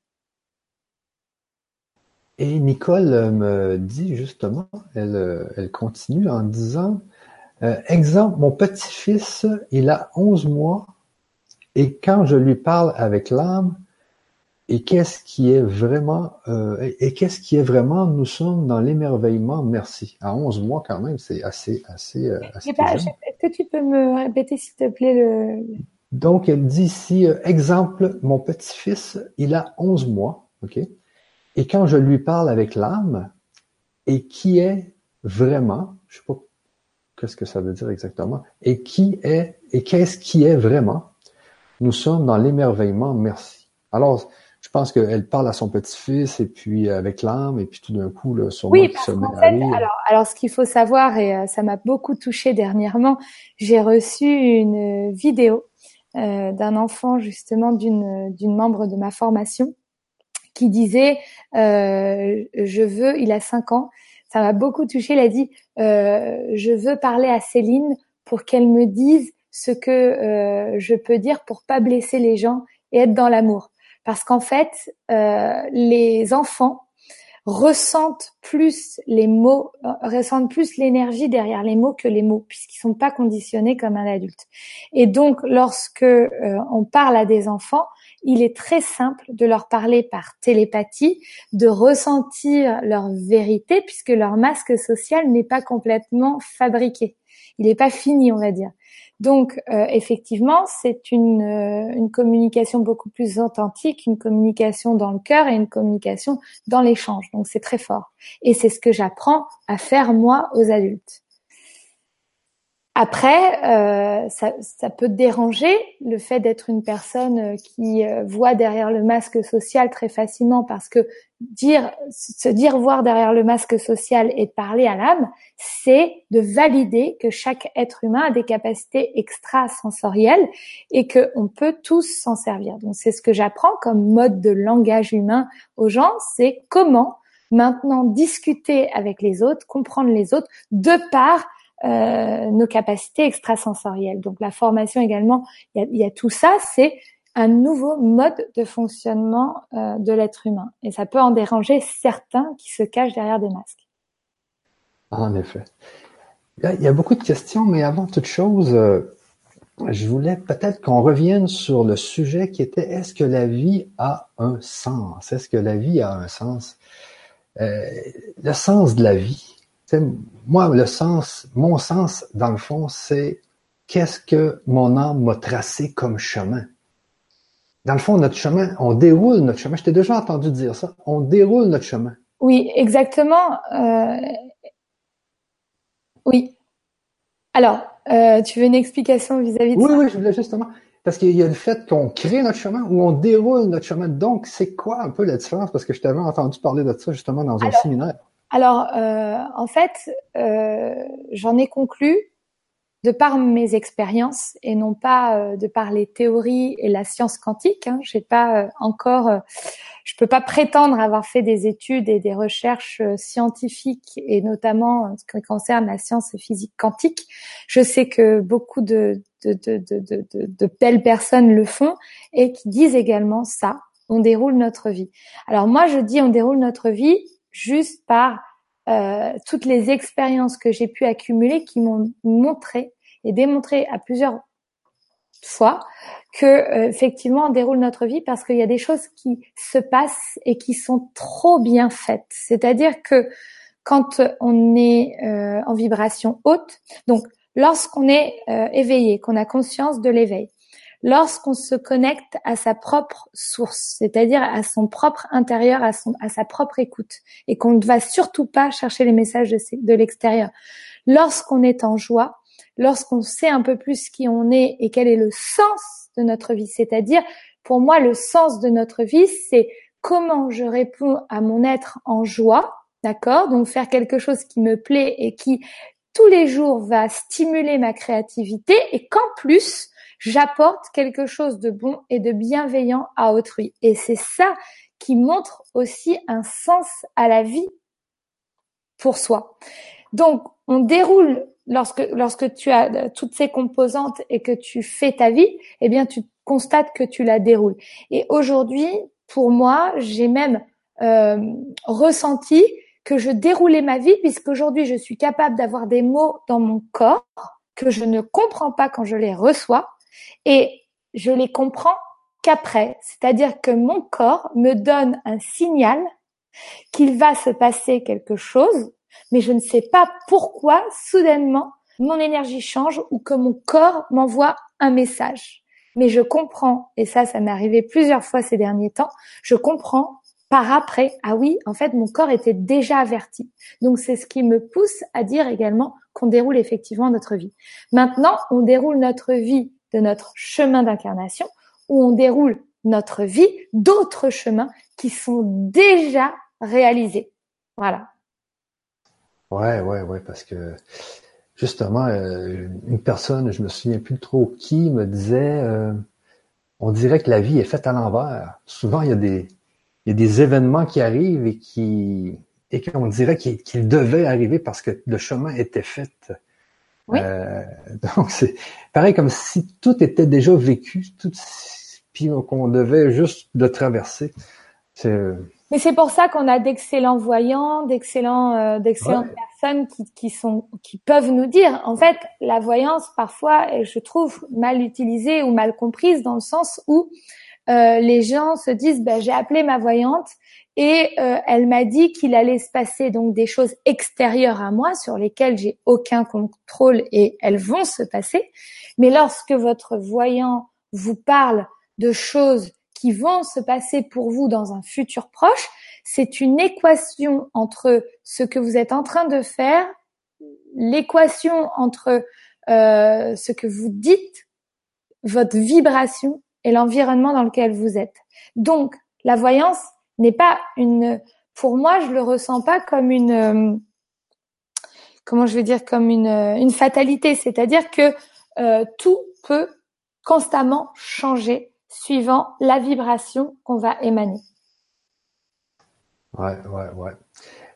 [SPEAKER 1] et Nicole euh, me dit justement, elle, euh, elle continue en disant, euh, exemple, mon petit-fils, il a 11 mois, et quand je lui parle avec l'âme, et qu'est-ce qui est vraiment, et, qu'est-ce qui est vraiment, nous sommes dans l'émerveillement, merci. À 11 mois quand même, c'est assez, assez, assez
[SPEAKER 2] Est-ce que tu peux me répéter s'il te plaît le...
[SPEAKER 1] Donc, elle dit ici, exemple, mon petit-fils, il a 11 mois, ok? Et quand je lui parle avec l'âme, et qui est vraiment, je sais pas qu'est-ce que ça veut dire exactement, et qui est, et qu'est-ce qui est vraiment, nous sommes dans l'émerveillement, merci. Alors, je pense qu'elle parle à son petit-fils et puis avec l'âme et puis tout d'un coup, là, son
[SPEAKER 2] oui, parce qu'en fait, alors, alors ce qu'il faut savoir et euh, ça m'a beaucoup touché dernièrement, j'ai reçu une vidéo euh, d'un enfant justement d'une d'une membre de ma formation qui disait euh, je veux, il a cinq ans, ça m'a beaucoup touché. Il a dit euh, je veux parler à Céline pour qu'elle me dise ce que euh, je peux dire pour pas blesser les gens et être dans l'amour. Parce qu'en fait, euh, les enfants ressentent plus les mots, euh, ressentent plus l'énergie derrière les mots que les mots, puisqu'ils sont pas conditionnés comme un adulte. Et donc, lorsque euh, on parle à des enfants, il est très simple de leur parler par télépathie, de ressentir leur vérité, puisque leur masque social n'est pas complètement fabriqué. Il n'est pas fini, on va dire. Donc, euh, effectivement, c'est une, euh, une communication beaucoup plus authentique, une communication dans le cœur et une communication dans l'échange. Donc, c'est très fort. Et c'est ce que j'apprends à faire moi aux adultes. Après, euh, ça, ça, peut déranger le fait d'être une personne euh, qui euh, voit derrière le masque social très facilement parce que dire, se dire voir derrière le masque social et parler à l'âme, c'est de valider que chaque être humain a des capacités extrasensorielles et que on peut tous s'en servir. Donc c'est ce que j'apprends comme mode de langage humain aux gens, c'est comment maintenant discuter avec les autres, comprendre les autres de par euh, nos capacités extrasensorielles. Donc la formation également, il y a, tout ça, c'est un nouveau mode de fonctionnement euh, de l'être humain. Et ça peut en déranger certains qui se cachent derrière des masques.
[SPEAKER 1] En effet. Il y a, beaucoup de questions, mais avant toute chose, euh, je voulais peut-être qu'on revienne sur le sujet qui était est-ce que la vie a un sens? Est-ce que la vie a un sens? le sens de la vie, moi, le sens, mon sens, dans le fond, c'est qu'est-ce que mon âme m'a tracé comme chemin. Dans le fond, notre chemin, on déroule notre chemin. Je t'ai déjà entendu dire ça. On déroule notre chemin.
[SPEAKER 2] Oui, exactement. Euh... Oui. Alors, euh, tu veux une explication vis-à-vis de
[SPEAKER 1] ça?
[SPEAKER 2] Oui,
[SPEAKER 1] oui, je voulais justement. Parce qu'il y a le fait qu'on crée notre chemin ou on déroule notre chemin. Donc, c'est quoi un peu la différence? Parce que je t'avais entendu parler de ça justement dans un séminaire.
[SPEAKER 2] Alors, euh, en fait, euh, j'en ai conclu de par mes expériences et non pas euh, de par les théories et la science quantique. Hein, j'ai pas encore, je peux pas prétendre avoir fait des études et des recherches scientifiques et notamment en ce qui concerne la science physique quantique. Je sais que beaucoup de belles personnes le font et qui disent également ça. On déroule notre vie. Alors moi, je dis on déroule notre vie juste par euh, toutes les expériences que j'ai pu accumuler qui m'ont montré et démontré à plusieurs fois que euh, effectivement on déroule notre vie parce qu'il y a des choses qui se passent et qui sont trop bien faites. C'est-à-dire que quand on est euh, en vibration haute, donc lorsqu'on est éveillé, qu'on a conscience de l'éveil, lorsqu'on se connecte à sa propre source, c'est-à-dire à son propre intérieur, à, son, à sa propre écoute, et qu'on ne va surtout pas chercher les messages de, de l'extérieur. Lorsqu'on est en joie, lorsqu'on sait un peu plus qui on est et quel est le sens de notre vie, c'est-à-dire, pour moi, le sens de notre vie, c'est comment je réponds à mon être en joie, d'accord? Donc faire quelque chose qui me plaît et qui tous les jours va stimuler ma créativité et qu'en plus, j'apporte quelque chose de bon et de bienveillant à autrui. Et c'est ça qui montre aussi un sens à la vie pour soi. Donc, on déroule lorsque lorsque tu as toutes ces composantes et que tu fais ta vie, eh bien, tu constates que tu la déroules. Et aujourd'hui, pour moi, j'ai même euh, ressenti que je déroulais ma vie puisqu'aujourd'hui, je suis capable d'avoir des mots dans mon corps que je ne comprends pas quand je les reçois et je les comprends qu'après, c'est-à-dire que mon corps me donne un signal qu'il va se passer quelque chose, mais je ne sais pas pourquoi soudainement mon énergie change ou que mon corps m'envoie un message. Mais je comprends, et ça, ça m'est arrivé plusieurs fois ces derniers temps, je comprends par après, ah oui, en fait, mon corps était déjà averti. Donc c'est ce qui me pousse à dire également qu'on déroule effectivement notre vie. Maintenant, on déroule notre vie de notre chemin d'incarnation où on déroule notre vie d'autres chemins qui sont déjà réalisés. Voilà.
[SPEAKER 1] Ouais, ouais, ouais, parce que justement, euh, une personne, je me souviens plus trop qui, me disait, euh, on dirait que la vie est faite à l'envers. Souvent, il y a des, événements qui arrivent et qui, et qu'on dirait qu'ils devaient arriver parce que le chemin était fait euh, donc c'est pareil comme si tout était déjà vécu, tout, puis qu'on devait juste le traverser.
[SPEAKER 2] Mais c'est pour ça qu'on a d'excellents voyants, d'excellents, euh, d'excellentes personnes qui, qui sont, qui peuvent nous dire. En fait, la voyance parfois, je trouve mal utilisée ou mal comprise dans le sens où euh, les gens se disent, ben, j'ai appelé ma voyante et euh, elle m'a dit qu'il allait se passer donc des choses extérieures à moi sur lesquelles j'ai aucun contrôle et elles vont se passer. Mais lorsque votre voyant vous parle de choses qui vont se passer pour vous dans un futur proche, c'est une équation entre ce que vous êtes en train de faire, l'équation entre euh, ce que vous dites, votre vibration et l'environnement dans lequel vous êtes. Donc, la voyance, n'est pas une, pour moi, je le ressens pas comme une, euh, comment je veux dire, comme une, une fatalité. C'est-à-dire que euh, tout peut constamment changer suivant la vibration qu'on va émaner.
[SPEAKER 1] Ouais, ouais, ouais.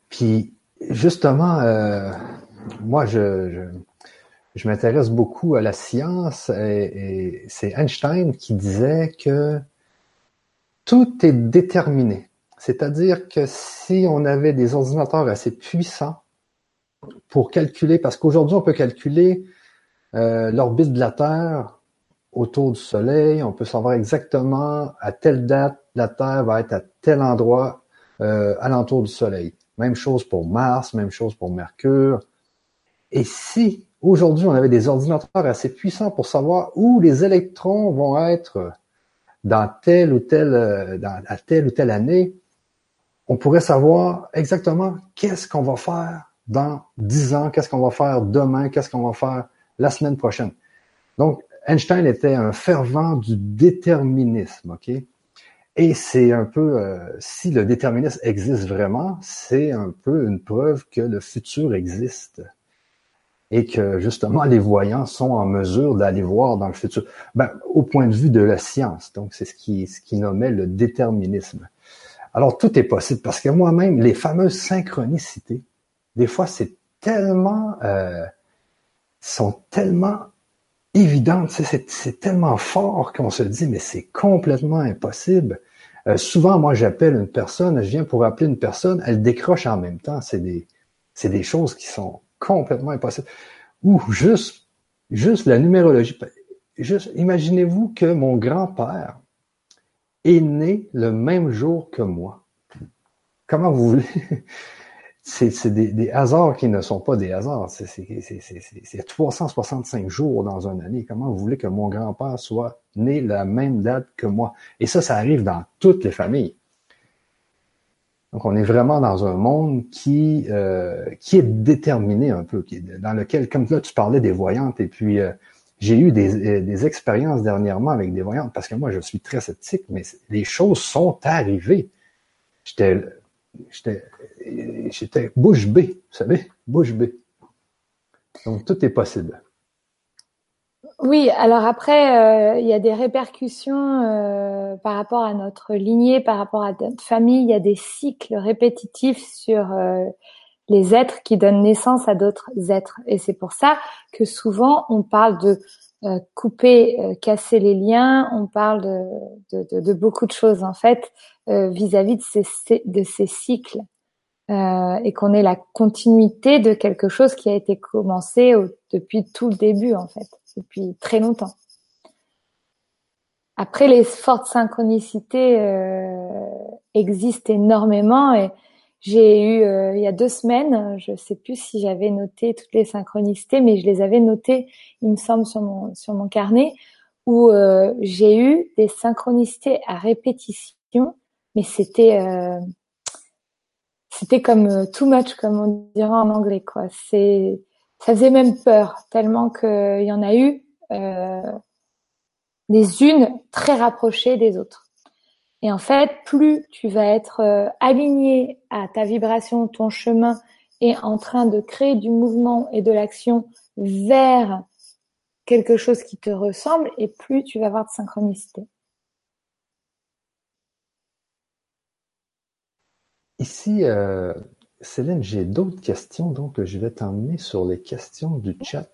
[SPEAKER 1] Puis justement, euh, moi, je, je, je m'intéresse beaucoup à la science et c'est Einstein qui disait que tout est déterminé. C'est-à-dire que si on avait des ordinateurs assez puissants pour calculer, parce qu'aujourd'hui on peut calculer euh, l'orbite de la Terre autour du Soleil, on peut savoir exactement à telle date la Terre va être à tel endroit euh, alentour du Soleil. Même chose pour Mars, même chose pour Mercure. Et si aujourd'hui on avait des ordinateurs assez puissants pour savoir où les électrons vont être dans telle ou telle, euh, à telle ou telle année, on pourrait savoir exactement qu'est-ce qu'on va faire dans dix ans, qu'est-ce qu'on va faire demain, qu'est-ce qu'on va faire la semaine prochaine. Donc, Einstein était un fervent du déterminisme, ok? Et c'est un peu, euh, si le déterminisme existe vraiment, c'est un peu une preuve que le futur existe et que justement les voyants sont en mesure d'aller voir dans le futur. Ben, au point de vue de la science, donc c'est ce qui, ce qui nommait le déterminisme. Alors, tout est possible parce que moi-même, les fameuses synchronicités, des fois, c'est tellement, euh, sont tellement évidentes, c'est tellement fort qu'on se dit, mais c'est complètement impossible. Euh, souvent, moi, j'appelle une personne, je viens pour appeler une personne, elle décroche en même temps. C'est des, C'est des choses qui sont complètement impossibles. Ou juste, juste la numérologie. Juste, imaginez-vous que mon grand-père est né le même jour que moi. Comment vous voulez? c'est des, hasards qui ne sont pas des hasards. C'est 365 jours dans une année. Comment vous voulez que mon grand-père soit né la même date que moi? Et ça, ça arrive dans toutes les familles. Donc, on est vraiment dans un monde qui euh, qui est déterminé un peu, dans lequel, comme là, tu parlais des voyantes, et puis euh, j'ai eu des, euh, des expériences dernièrement avec des voyantes, parce que moi, je suis très sceptique, mais les choses sont arrivées. J'étais j'étais, j'étais bouche bée, vous savez, bouche bée. Donc tout est possible.
[SPEAKER 2] Oui, alors après, euh, il y a des répercussions euh, par rapport à notre lignée, par rapport à notre famille. Il y a des cycles répétitifs sur euh, les êtres qui donnent naissance à d'autres êtres. Et c'est pour ça que souvent on parle de euh, couper, euh, casser les liens. On parle de, beaucoup de choses en fait euh, vis-à-vis de, ces, de ces cycles et qu'on est la continuité de quelque chose qui a été commencé depuis tout le début en fait, depuis très longtemps. Après, les fortes synchronicités existent énormément et j'ai eu euh, il y a deux semaines, je sais plus si j'avais noté toutes les synchronicités, mais je les avais notées, il me semble, sur mon sur mon carnet, où euh, j'ai eu des synchronicités à répétition, mais c'était euh, c'était comme too much, comme on dirait en anglais, quoi. C'est ça faisait même peur tellement qu'il y en a eu les unes très rapprochées des autres. Et en fait, plus tu vas être euh, aligné à ta vibration, ton chemin, et en train de créer du mouvement et de l'action vers quelque chose qui te ressemble, et plus tu vas avoir de synchronicité.
[SPEAKER 1] Ici, euh, Céline, j'ai d'autres questions, donc je vais t'emmener sur les questions du chat.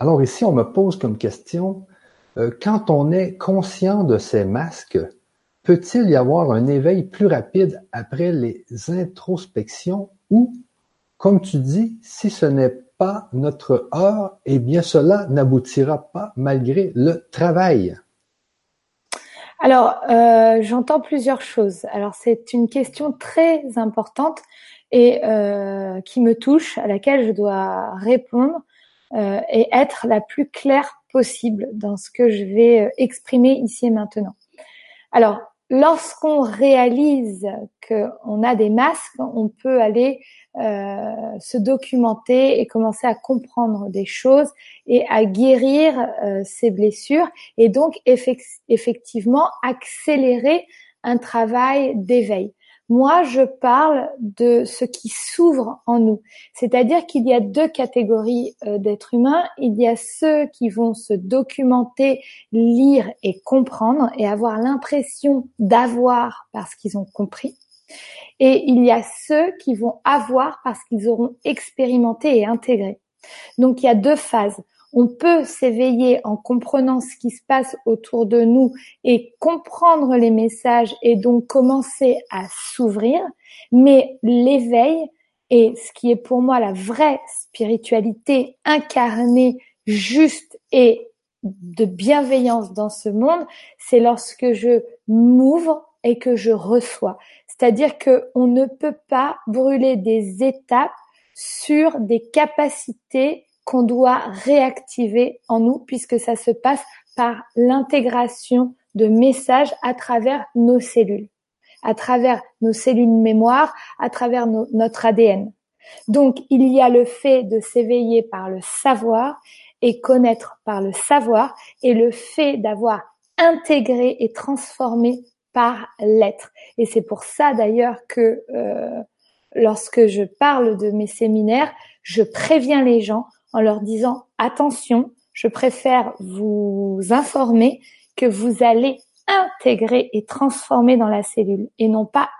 [SPEAKER 1] Alors ici, on me pose comme question, quand on est conscient de ces masques, peut-il y avoir un éveil plus rapide après les introspections ou, comme tu dis, si ce n'est pas notre heure, eh bien cela n'aboutira pas malgré le travail?
[SPEAKER 2] Alors, euh, j'entends plusieurs choses. Alors, c'est une question très importante et euh, qui me touche, à laquelle je dois répondre et être la plus claire possible dans ce que je vais euh, exprimer ici et maintenant. Alors, lorsqu'on réalise qu'on a des masques, on peut aller euh, se documenter et commencer à comprendre des choses et à guérir euh, ces blessures et donc effectivement accélérer un travail d'éveil. Moi, je parle de ce qui s'ouvre en nous. C'est-à-dire qu'il y a deux catégories euh, d'êtres humains. Il y a ceux qui vont se documenter, lire et comprendre et avoir l'impression d'avoir parce qu'ils ont compris. Et il y a ceux qui vont avoir parce qu'ils auront expérimenté et intégré. Donc il y a deux phases on peut s'éveiller en comprenant ce qui se passe autour de nous et comprendre les messages et donc commencer à s'ouvrir. Mais l'éveil est ce qui est pour moi la vraie spiritualité incarnée, juste et de bienveillance dans ce monde, c'est lorsque je m'ouvre et que je reçois. C'est-à-dire que on ne peut pas brûler des étapes sur des capacités qu'on doit réactiver en nous puisque ça se passe par l'intégration de messages à travers nos cellules, à travers nos cellules mémoire, à travers notre ADN. Donc, il y a le fait de s'éveiller par le savoir et connaître par le savoir et le fait d'avoir intégré et transformé par l'être. Et c'est pour ça d'ailleurs que euh, lorsque je parle de mes séminaires, je préviens les gens en leur disant attention, je préfère vous informer que vous allez intégrer et transformer dans la cellule et non pas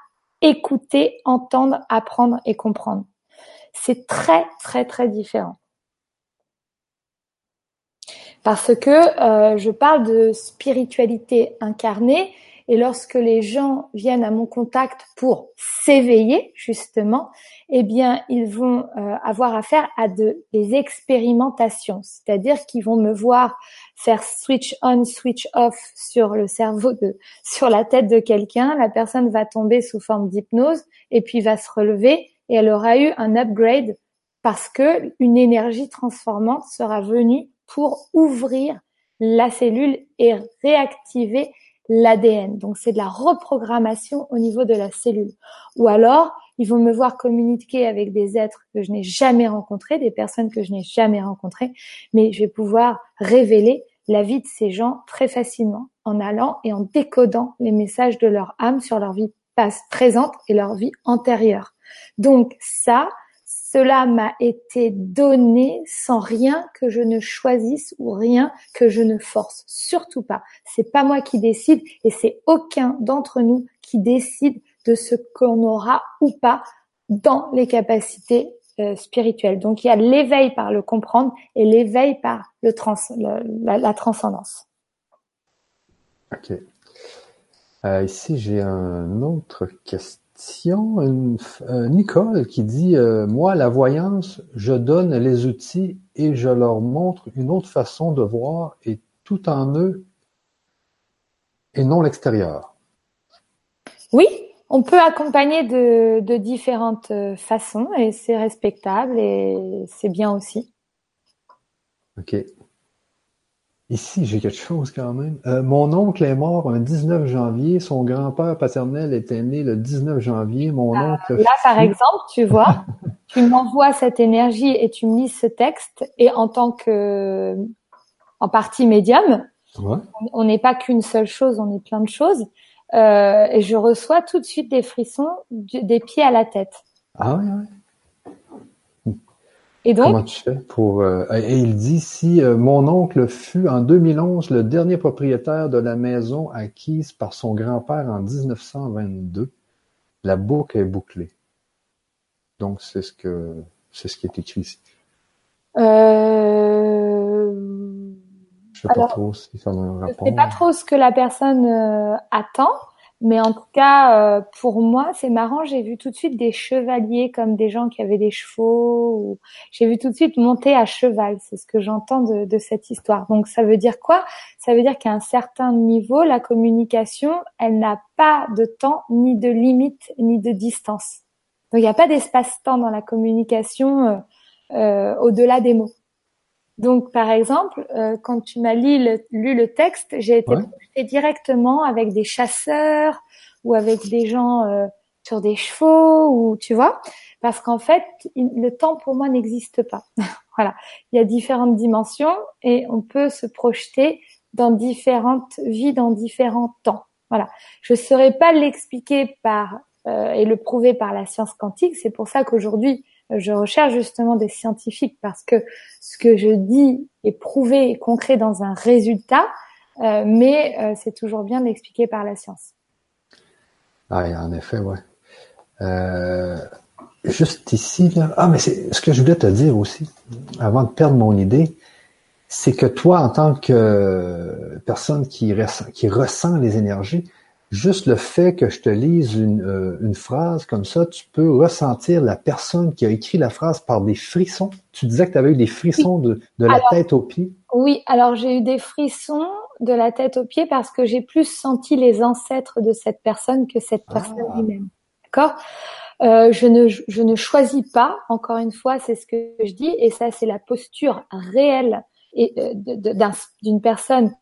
[SPEAKER 2] écouter, entendre, apprendre et comprendre. C'est très très très différent. Parce que euh, je parle de spiritualité incarnée Et lorsque les gens viennent à mon contact pour s'éveiller, justement, eh bien, ils vont euh, avoir affaire à de, des expérimentations. C'est-à-dire qu'ils vont me voir faire switch on, switch off sur le cerveau de, sur la tête de quelqu'un. La personne va tomber sous forme d'hypnose et puis va se relever et elle aura eu un upgrade parce que une énergie transformante sera venue pour ouvrir la cellule et réactiver l'ADN. Donc c'est de la reprogrammation au niveau de la cellule. Ou alors, ils vont me voir communiquer avec des êtres que je n'ai jamais rencontrés, des personnes que je n'ai jamais rencontrées, mais je vais pouvoir révéler la vie de ces gens très facilement en allant et en décodant les messages de leur âme sur leur vie présente et leur vie antérieure. Donc ça, cela m'a été donné sans rien que je ne choisisse ou rien que je ne force. Surtout pas. C'est pas moi qui décide et c'est aucun d'entre nous qui décide de ce qu'on aura ou pas dans les capacités euh, spirituelles. Donc il y a l'éveil par le comprendre et l'éveil par la, transcendance.
[SPEAKER 1] Ok. Euh, ici j'ai une autre question une, euh, Nicole qui dit euh, Moi, la voyance, je donne les outils et je leur montre une autre façon de voir et tout en eux et non l'extérieur.
[SPEAKER 2] Oui, on peut accompagner de, de différentes euh, façons et c'est respectable et c'est bien aussi.
[SPEAKER 1] Ok. Ici, j'ai quelque chose quand même. Euh, mon oncle est mort un 19 janvier. Son grand-père paternel était né le 19 janvier. Mon ah, oncle.
[SPEAKER 2] Là, par exemple, tu vois, tu m'envoies cette énergie et tu me lis ce texte. Et en tant que, en partie médium, on n'est pas qu'une seule chose, on est plein de choses. Euh, et je reçois tout de suite des frissons des pieds à la tête.
[SPEAKER 1] Ah oui, oui. Et donc, Comment tu fais pour euh, et il dit si euh, mon oncle fut en 2011 le dernier propriétaire de la maison acquise par son grand-père en 1922, la boucle est bouclée. Donc c'est ce que c'est ce qui est écrit ici. Euh... Je sais pas trop si ça a un rapport.
[SPEAKER 2] Je sais pas trop ce que la personne euh, attend. Mais en tout cas, euh, pour moi, c'est marrant. J'ai vu tout de suite des chevaliers comme des gens qui avaient des chevaux. Ou... J'ai vu tout de suite monter à cheval. C'est ce que j'entends de, de, cette histoire. Donc, ça veut dire quoi? Ça veut dire qu'à un certain niveau, la communication, elle n'a pas de temps, ni de limite, ni de distance. Donc, il n'y a pas d'espace-temps dans la communication euh, euh, au-delà des mots. Donc, par exemple, euh, quand tu m'as lu le, lu le texte, j'ai été projetée directement avec des chasseurs ou avec des gens euh, sur des chevaux ou tu vois, parce qu'en fait, le temps pour moi n'existe pas. voilà, il y a différentes dimensions et on peut se projeter dans différentes vies, dans différents temps. Voilà, je ne saurais pas l'expliquer par euh, et le prouver par la science quantique. C'est pour ça qu'aujourd'hui je recherche justement des scientifiques parce que ce que je dis est prouvé et concret dans un résultat, euh, mais euh, c'est toujours bien d'expliquer par la science.
[SPEAKER 1] Ah, en effet, ouais. Euh, juste ici, là. Ah, mais c'est ce que je voulais te dire aussi, avant de perdre mon idée, c'est que toi, en tant que personne qui, qui ressent les énergies, juste le fait que je te lise une, euh, une, phrase comme ça, tu peux ressentir la personne qui a écrit la phrase par des frissons. Tu disais que tu avais eu des frissons de, de la tête aux pieds.
[SPEAKER 2] Oui, alors j'ai eu des frissons de la tête aux pieds parce que j'ai plus senti les ancêtres de cette personne que cette ah. personne lui-même. D'accord? Euh, je, ne, je ne choisis pas, encore une fois, c'est ce que je dis, et ça c'est la posture réelle et euh, d'une personne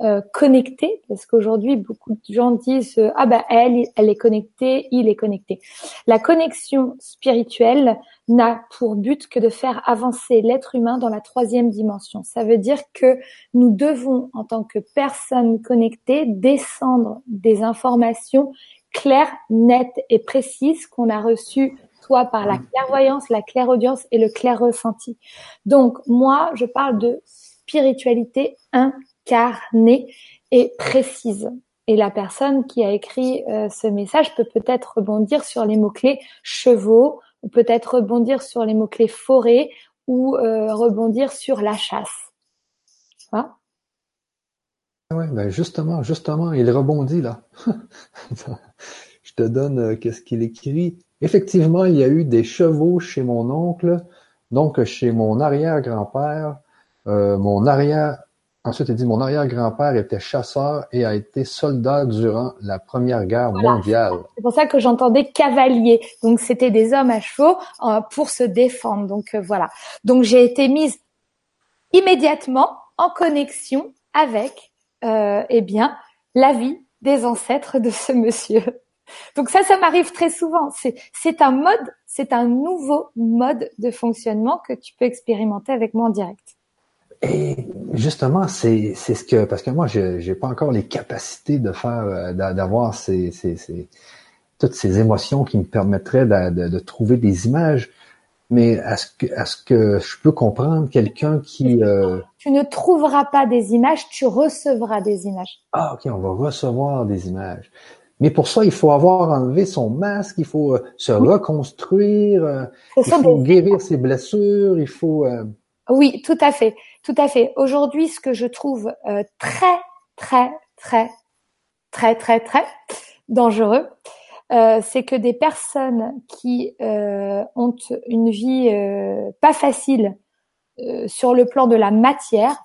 [SPEAKER 2] euh, connecté parce qu'aujourd'hui beaucoup de gens disent euh, ah ben elle elle est connectée il est connecté. La connexion spirituelle n'a pour but que de faire avancer l'être humain dans la troisième dimension. Ça veut dire que nous devons en tant que personnes connectées descendre des informations claires nettes et précises qu'on a reçues soit par la clairvoyance la clairaudience et le clair ressenti. Donc moi je parle de spiritualité 1 carnée et précise. Et la personne qui a écrit euh, ce message peut peut-être rebondir sur les mots-clés chevaux, ou peut-être rebondir sur les mots-clés forêt, ou euh, rebondir sur la chasse.
[SPEAKER 1] ouais, ben justement, justement, il rebondit là. Je te donne euh, qu'est-ce qu'il écrit. Effectivement, il y a eu des chevaux chez mon oncle, donc chez mon arrière-grand-père, mon arrière Ensuite, il dit Mon arrière-grand-père était chasseur et a été soldat durant la Première Guerre mondiale.
[SPEAKER 2] C'est pour ça que j'entendais cavalier. Donc, c'était des hommes à chevaux euh, pour se défendre. Donc, euh, voilà. Donc, j'ai été mise immédiatement en connexion avec, euh, eh bien, la vie des ancêtres de ce monsieur. Donc ça, ça m'arrive très souvent. C'est, c'est un mode, c'est un nouveau mode de fonctionnement que tu peux expérimenter avec moi en direct.
[SPEAKER 1] Et justement, c'est c'est ce que parce que moi, je j'ai pas encore les capacités de faire euh, d'avoir ces, ces, ces, toutes ces émotions qui me permettraient de, de, trouver des images. Mais est-ce que est-ce que je peux comprendre quelqu'un qui euh...
[SPEAKER 2] Tu ne trouveras pas des images, tu recevras des images.
[SPEAKER 1] Ah ok, on va recevoir des images. Mais pour ça, il faut avoir enlevé son masque, il faut euh, se reconstruire, euh, il faut guérir ses blessures, il faut.
[SPEAKER 2] Oui, tout à fait. Tout à fait. Aujourd'hui, ce que je trouve euh, très, très, très, très, très, très dangereux, euh, c'est que des personnes qui euh, ont une vie pas facile sur le plan de la matière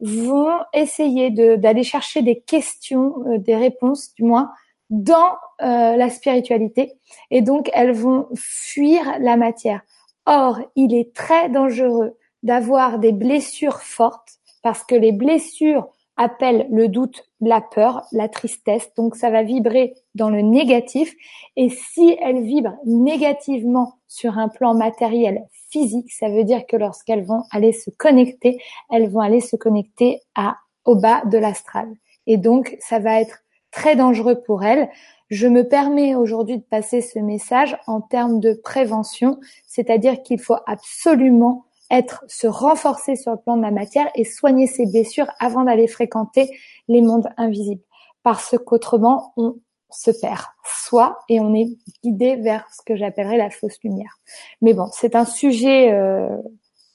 [SPEAKER 2] vont essayer d'aller chercher des questions, des réponses du moins, dans la spiritualité. Et donc, elles vont fuir la matière. Or, il est très dangereux d'avoir des blessures fortes parce que les blessures appellent le doute, la peur, la tristesse. Donc ça va vibrer dans le négatif. Et si elles vibrent négativement sur un plan matériel physique, ça veut dire que lorsqu'elles vont aller se connecter, elles vont aller se connecter à au bas de l'astral. Et donc ça va être très dangereux pour elles. Je me permets aujourd'hui de passer ce message en termes de prévention, c'est-à-dire qu'il faut absolument être, se renforcer sur le plan de la matière et soigner ses blessures avant d'aller fréquenter les mondes invisibles. Parce qu'autrement, on se perd soi et on est guidé vers ce que j'appellerais la fausse lumière. Mais bon, c'est un sujet euh,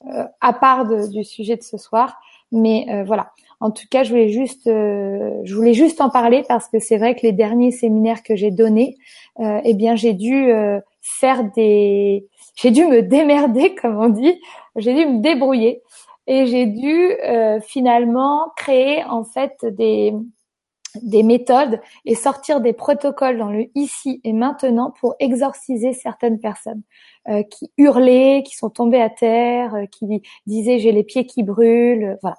[SPEAKER 2] euh, à part du sujet de ce soir. Mais euh, voilà. En tout cas, je voulais juste, je voulais juste en parler parce que c'est vrai que les derniers séminaires que j'ai donnés, eh bien, j'ai dû faire des, j'ai dû me démerder, comme on dit, j'ai dû me débrouiller et j'ai dû euh, finalement créer en fait des des méthodes et sortir des protocoles dans le ici et maintenant pour exorciser certaines personnes euh, qui hurlaient, qui sont tombées à terre, euh, qui disaient j'ai les pieds qui brûlent, voilà.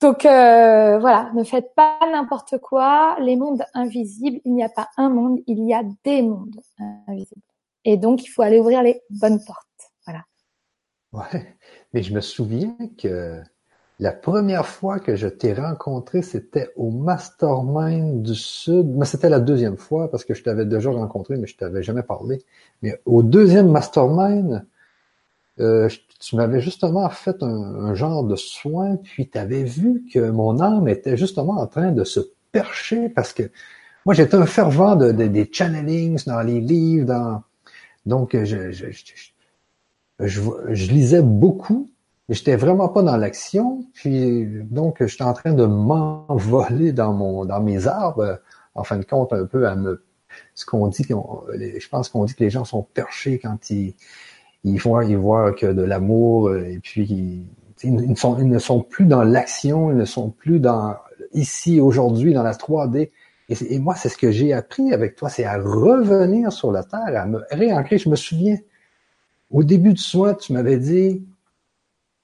[SPEAKER 2] Donc voilà, ne faites pas n'importe quoi. Les mondes invisibles, il n'y a pas un monde, il y a des mondes invisibles. Et donc il faut aller ouvrir les bonnes portes.
[SPEAKER 1] Ouais, mais je me souviens que la première fois que je t'ai rencontré, c'était au Mastermind du Sud. Mais c'était la deuxième fois parce que je t'avais déjà rencontré, mais je t'avais jamais parlé. Mais au deuxième Mastermind, euh, tu m'avais justement fait un, genre de soin, puis tu avais vu que mon âme était justement en train de se percher parce que moi j'étais un fervent de, des channelings dans les livres, dans donc je je, je lisais beaucoup, mais j'étais vraiment pas dans l'action. Puis donc, j'étais en train de m'envoler dans mon dans mes arbres, en fin de compte, un peu à me ce qu'on dit, je pense qu'on dit que les gens sont perchés quand ils ils voient ils voient que de l'amour et puis ils, ils, sont, ils ne sont plus dans l'action, ils ne sont plus dans ici aujourd'hui dans la 3D. Et, et moi, c'est ce que j'ai appris avec toi, c'est à revenir sur la terre, à me réancrer. Je me souviens, au début du soin, tu m'avais dit,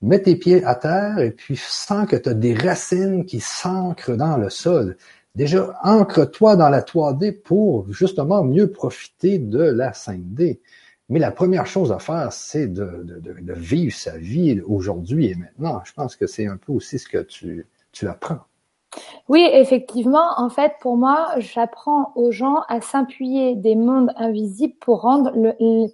[SPEAKER 1] mets tes pieds à terre et puis sens que tu as des racines qui s'ancrent dans le sol. Déjà, ancre-toi dans la 3D pour justement mieux profiter de la 5D. Mais la première chose à faire, c'est de, vivre sa vie aujourd'hui et maintenant. Je pense que c'est un peu aussi ce que tu, tu apprends.
[SPEAKER 2] Oui, effectivement. En fait, pour moi, j'apprends aux gens à s'appuyer des mondes invisibles pour rendre le,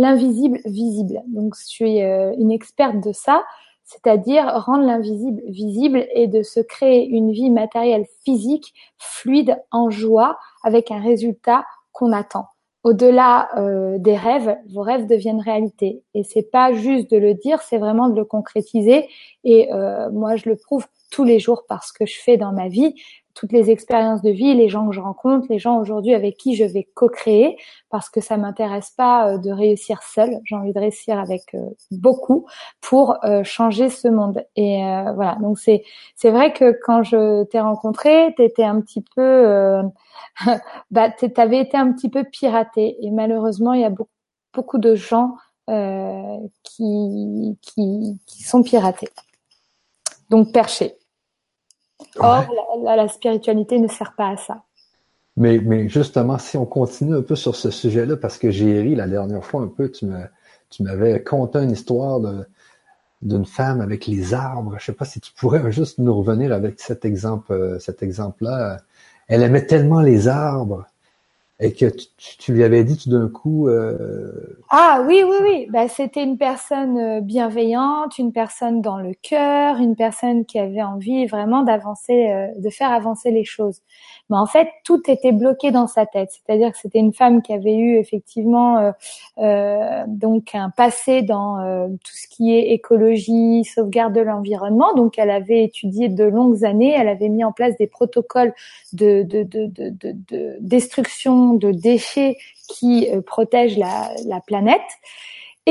[SPEAKER 2] l'invisible visible. Donc, je suis euh, une experte de ça, c'est-à-dire rendre l'invisible visible et de se créer une vie matérielle physique, fluide, en joie, avec un résultat qu'on attend. au-delà euh, des rêves, vos rêves deviennent réalité. Et c'est pas juste de le dire, c'est vraiment de le concrétiser. Et euh, moi, je le prouve tous les jours parce que je fais dans ma vie toutes les expériences de vie, les gens que je rencontre, les gens aujourd'hui avec qui je vais co-créer, parce que ça m'intéresse pas euh, de réussir seul, j'ai envie de réussir avec euh, beaucoup pour euh, changer ce monde. Et voilà, donc c'est c'est vrai que quand je t'ai rencontré, t'étais un petit peu, bah t'avais été un petit peu piraté, et malheureusement il y a beaucoup beaucoup de gens qui, qui qui sont piratés, donc perchés. Or, la, spiritualité ne sert pas à ça.
[SPEAKER 1] Mais, mais justement, si on continue un peu sur ce sujet-là, parce que j'ai ri la dernière fois un peu, tu tu m'avais conté une histoire d'une femme avec les arbres. Je sais pas si tu pourrais juste nous revenir avec cet exemple, euh, cet exemple-là. Elle aimait tellement les arbres et que tu, lui avais dit tout d'un coup. Euh...
[SPEAKER 2] Ah oui, oui, oui. Bah, c'était une personne euh, bienveillante, une personne dans le cœur, une personne qui avait envie vraiment d'avancer, euh, de faire avancer les choses. Mais en fait, tout était bloqué dans sa tête. C'est-à-dire que c'était une femme qui avait eu effectivement euh, euh donc un passé dans tout ce qui est écologie, sauvegarde de l'environnement. Donc, elle avait étudié de longues années. Elle avait mis en place des protocoles de, de, de, de, de destruction de déchets qui euh, protègent la, planète.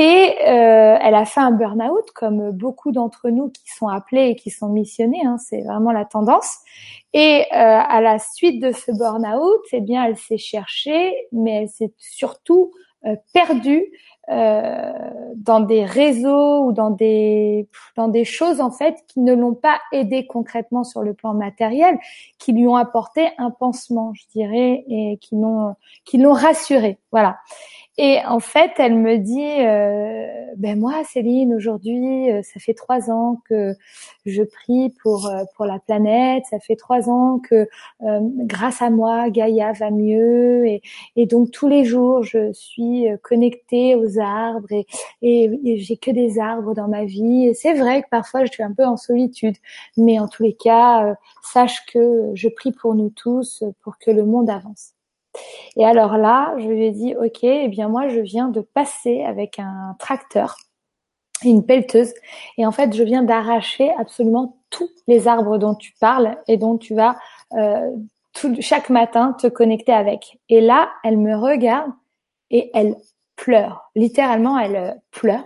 [SPEAKER 2] Et euh, elle a fait un burn-out, comme beaucoup d'entre nous qui sont appelés et qui sont missionnés. Hein, c'est vraiment la tendance. Et euh, à la suite de ce burn-out, eh bien, elle s'est cherchée, mais elle s'est surtout perdue euh, dans des réseaux ou dans des dans des choses en fait qui ne l'ont pas aidé concrètement sur le plan matériel, qui lui ont apporté un pansement, je dirais, et qui l'ont qui l'ont rassuré. Voilà. Et en fait, elle me dit, euh, ben moi, Céline, aujourd'hui, euh, ça fait trois ans que je prie pour euh, pour la planète. Ça fait trois ans que, grâce à moi, Gaïa va mieux. Et, et donc tous les jours, je suis connectée aux arbres et, et, j'ai que des arbres dans ma vie. c'est vrai que parfois, je suis un peu en solitude, mais en tous les cas, sache que je prie pour nous tous, pour que le monde avance. Et alors là, je lui ai dit, ok, eh bien moi, je viens de passer avec un tracteur, une pelleteuse, et en fait, je viens d'arracher absolument tous les arbres dont tu parles et dont tu vas euh, chaque matin te connecter avec. Et là, elle me regarde et elle pleure. Littéralement, elle euh, pleure.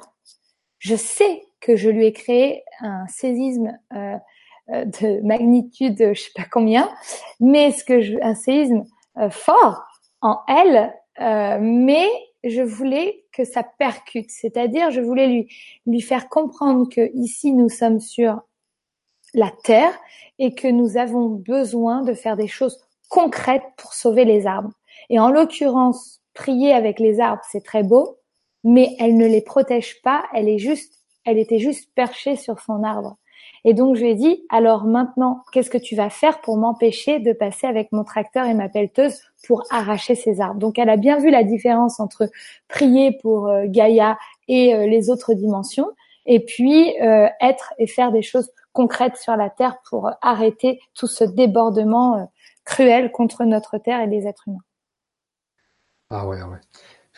[SPEAKER 2] Je sais que je lui ai créé un séisme euh, de magnitude, je sais pas combien, mais ce que je, un séisme fort en elle, euh, mais je voulais que ça percute, c'est-à-dire je voulais lui lui faire comprendre que ici nous sommes sur la terre et que nous avons besoin de faire des choses concrètes pour sauver les arbres. Et en l'occurrence, prier avec les arbres, c'est très beau, mais elle ne les protège pas, elle est juste, elle était juste perchée sur son arbre. Et donc je lui ai dit, alors maintenant, qu'est-ce que tu vas faire pour m'empêcher de passer avec mon tracteur et ma pelleteuse pour arracher ces arbres? Donc elle a bien vu la différence entre prier pour euh, Gaïa et euh, les autres dimensions, et puis euh, être et faire des choses concrètes sur la Terre pour arrêter tout ce débordement cruel contre notre Terre et les êtres humains.
[SPEAKER 1] Ah ouais, ouais.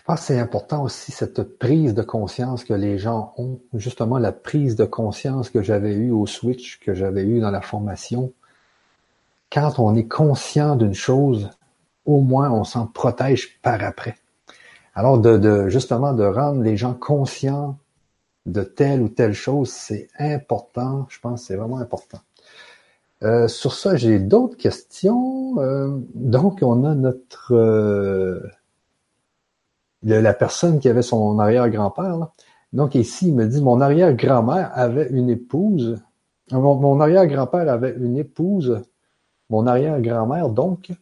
[SPEAKER 1] Pense c'est important aussi cette prise de conscience que les gens ont, justement la prise de conscience que j'avais eue au switch, que j'avais eue dans la formation. Quand on est conscient d'une chose, au moins on s'en protège par après. Alors de, justement de rendre les gens conscients de telle ou telle chose, c'est important. Je pense que c'est vraiment important. Euh, sur ça, j'ai d'autres questions. Euh, donc, on a notre euh, la personne qui avait son arrière-grand-père. Donc ici, il me dit, mon arrière-grand-mère avait une épouse. Mon, arrière-grand-père avait une épouse. Mon arrière-grand-mère, donc,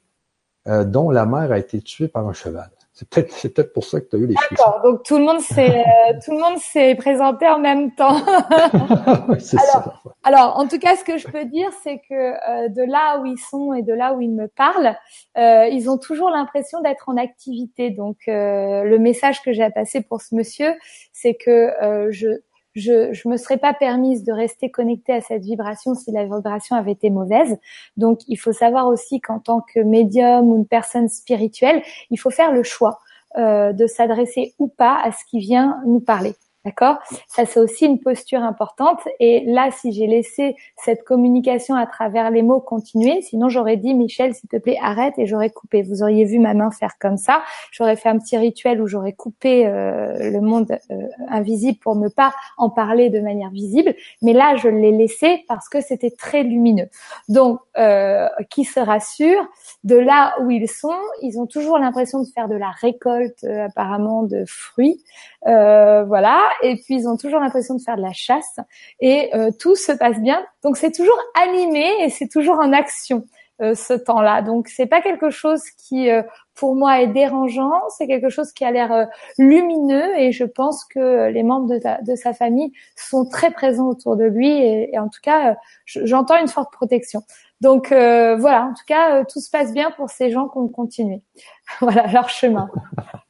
[SPEAKER 1] euh, dont la mère a été tuée par un cheval. C'est peut-être c'est peut-être pour ça que tu as eu les
[SPEAKER 2] D'accord, donc tout le monde s'est euh, tout le monde s'est présenté en même temps. alors, ça. alors, en tout cas, ce que je peux dire, c'est que euh, de là où ils sont et de là où ils me parlent, euh, ils ont toujours l'impression d'être en activité. Donc, le message que j'ai à passer pour ce monsieur, c'est que je je je me serais pas permise de rester connectée à cette vibration si la vibration avait été mauvaise. Donc il faut savoir aussi qu'en tant que médium ou une personne spirituelle, il faut faire le choix. de s'adresser ou pas à ce qui vient nous parler. D'accord? Ça, c'est aussi une posture importante. Et là, si j'ai laissé cette communication à travers les mots continuer, sinon j'aurais dit, Michel, s'il te plaît, arrête et j'aurais coupé. Vous auriez vu ma main faire comme ça. J'aurais fait un petit rituel où j'aurais coupé euh, le monde euh, invisible pour ne pas en parler de manière visible. Mais là, je l'ai laissé parce que c'était très lumineux. Donc, euh, qui se rassure, de là où ils sont, ils ont toujours l'impression de faire de la récolte, apparemment, de fruits. Voilà et puis ils ont toujours l'impression de faire de la chasse et euh, tout se passe bien. Donc c'est toujours animé et c'est toujours en action euh, ce temps-là. Donc c'est pas quelque chose qui euh, pour moi est dérangeant, c'est quelque chose qui a l'air lumineux et je pense que les membres de, sa famille sont très présents autour de lui et, en tout cas j'entends une forte protection. Donc voilà, en tout cas tout se passe bien pour ces gens qui ont continué. Voilà leur chemin.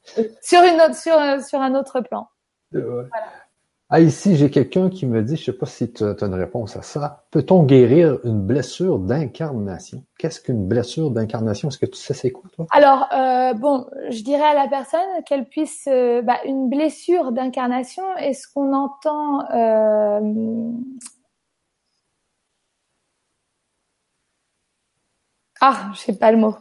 [SPEAKER 2] Sur une autre sur sur un autre plan.
[SPEAKER 1] Ah, ici, j'ai quelqu'un qui me dit, je sais pas si tu as une réponse à ça, peut-on guérir une blessure d'incarnation? Qu'est-ce qu'une blessure d'incarnation? Est-ce que tu sais c'est quoi, toi?
[SPEAKER 2] Alors, euh, bon, je dirais à la personne qu'elle puisse, euh, bah, une blessure d'incarnation, est-ce qu'on entend, euh... ah, je sais pas le mot.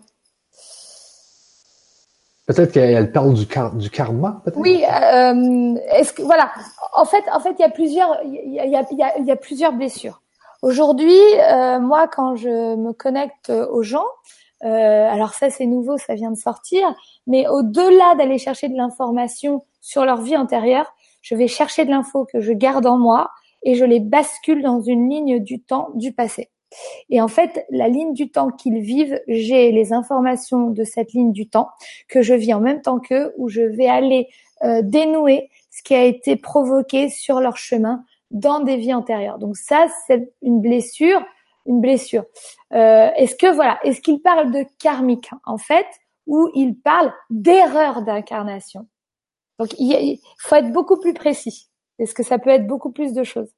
[SPEAKER 1] Peut-être qu'elle parle du, du karma, peut-être?
[SPEAKER 2] Oui, euh, est-ce que voilà, en fait, en fait, il y a plusieurs, il y a, y a plusieurs blessures. Aujourd'hui, euh, moi, quand je me connecte aux gens, euh, alors ça c'est nouveau, ça vient de sortir, mais au-delà d'aller chercher de l'information sur leur vie antérieure, je vais chercher de l'info que je garde en moi et je les bascule dans une ligne du temps du passé. Et en fait, la ligne du temps qu'ils vivent, j'ai les informations de cette ligne du temps que je vis en même temps qu'eux, où je vais aller euh, dénouer ce qui a été provoqué sur leur chemin dans des vies antérieures. Donc ça, c'est une blessure, une blessure. Euh, est-ce que voilà, est-ce qu'il parle de karmique en fait, ou il parle d'erreur d'incarnation? Donc il faut être beaucoup plus précis. Est-ce que ça peut être beaucoup plus de choses?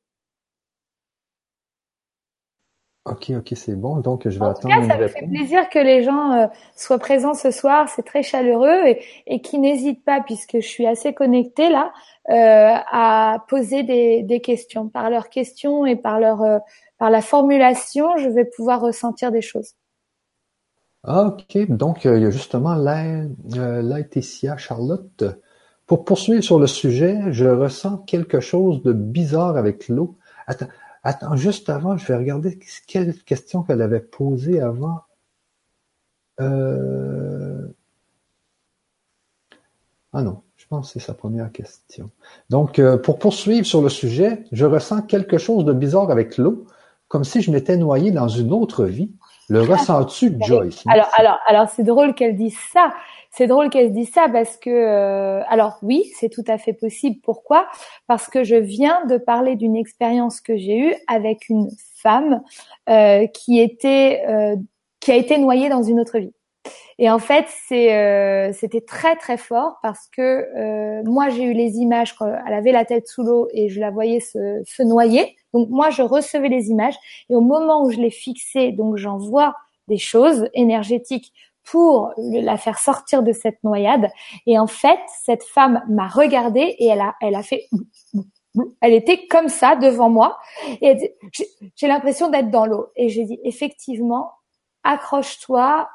[SPEAKER 1] Ok, ok, c'est bon. Donc, je vais
[SPEAKER 2] en
[SPEAKER 1] attendre.
[SPEAKER 2] Tout cas, ça me fait plaisir que les gens euh, soient présents ce soir. C'est très chaleureux et, et qui n'hésitent pas, puisque je suis assez connectée là, euh, à poser des, des, questions. Par leurs questions et par leur euh, par la formulation, je vais pouvoir ressentir des choses.
[SPEAKER 1] Ok, donc il y a justement Laetitia Charlotte. Pour poursuivre sur le sujet, je ressens quelque chose de bizarre avec l'eau. Attends, Attends, juste avant, je vais regarder quelle question qu'elle avait posée avant. Euh... Ah non, je pense que c'est sa première question. Donc, euh, pour poursuivre sur le sujet, je ressens quelque chose de bizarre avec l'eau, comme si je m'étais noyé dans une autre vie. Le ressens-tu, Joyce?
[SPEAKER 2] Alors, alors, alors, c'est drôle qu'elle dise ça. C'est drôle qu'elle dise ça parce que, euh, alors oui, c'est tout à fait possible. Pourquoi? Parce que je viens de parler d'une expérience que j'ai eue avec une femme euh, qui était, euh, qui a été noyée dans une autre vie. Et en fait, c'est, c'était très très fort parce que moi j'ai eu les images quand elle avait la tête sous l'eau et je la voyais se, se noyer. Donc moi je recevais les images et au moment où je les fixais, donc j'en vois des choses énergétiques pour la faire sortir de cette noyade. Et en fait, cette femme m'a regardée et elle a, elle a fait, elle était comme ça devant moi et j'ai l'impression d'être dans l'eau. Et j'ai dit effectivement, accroche-toi,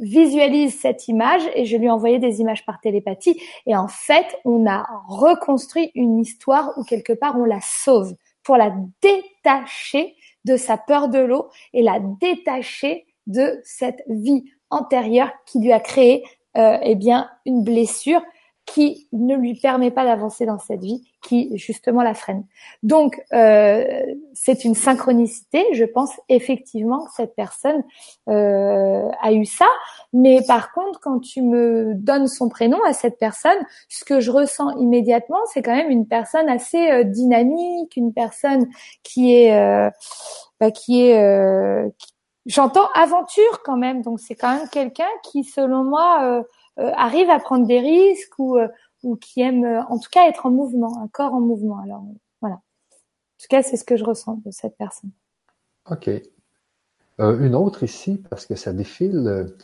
[SPEAKER 2] visualise cette image et je lui ai envoyé des images par télépathie. Et en fait, on a reconstruit une histoire où quelque part on la sauve pour la détacher de sa peur de l'eau et la détacher de cette vie antérieure qui lui a créé euh, eh bien une blessure qui ne lui permet pas d'avancer dans cette vie, qui justement la freine. Donc euh, c'est une synchronicité. Je pense effectivement que cette personne euh, a eu ça. Mais par contre, quand tu me donnes son prénom à cette personne, ce que je ressens immédiatement, c'est quand même une personne assez euh, dynamique, une personne qui est euh, bah, qui est J'entends aventure quand même, donc c'est quand même quelqu'un qui, selon moi, euh, euh, arrive à prendre des risques ou, euh, ou qui aime, en tout cas, être en mouvement, un corps en mouvement. Alors voilà. En tout cas, c'est ce que je ressens de cette personne.
[SPEAKER 1] Ok. une autre ici, parce que ça défile.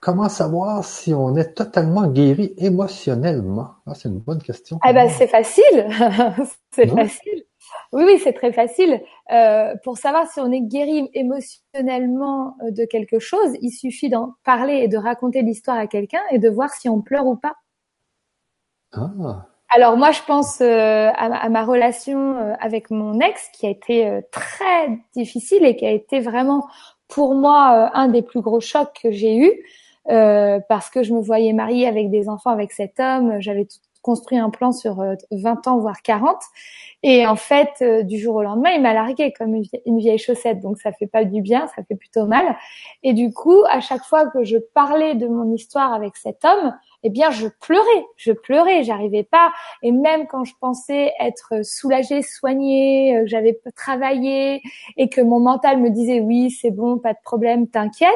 [SPEAKER 1] Comment savoir si on est totalement guéri émotionnellement? Ah, C'est une bonne question.
[SPEAKER 2] Ah ben c'est facile, c'est facile. Oui, oui, c'est très facile. Euh, pour savoir si on est guéri émotionnellement euh, de quelque chose, il suffit d'en parler et de raconter l'histoire à quelqu'un et de voir si on pleure ou pas. Ah. Alors moi, je pense euh, à, ma relation euh, avec mon ex qui a été très difficile et qui a été vraiment pour moi un des plus gros chocs que j'ai eu parce que je me voyais mariée avec des enfants avec cet homme. J'avais construit un plan sur 20 ans voire 40 et en fait, euh, du jour au lendemain, il m'a largué comme une vieille, chaussette. Donc ça fait pas du bien, ça fait plutôt mal. Et du coup, à chaque fois que je parlais de mon histoire avec cet homme, eh bien, je pleurais, je pleurais, j'arrivais pas. Et même quand je pensais être soulagée, soignée, euh, que j'avais travaillé et que mon mental me disait oui, c'est bon, pas de problème, t'inquiète,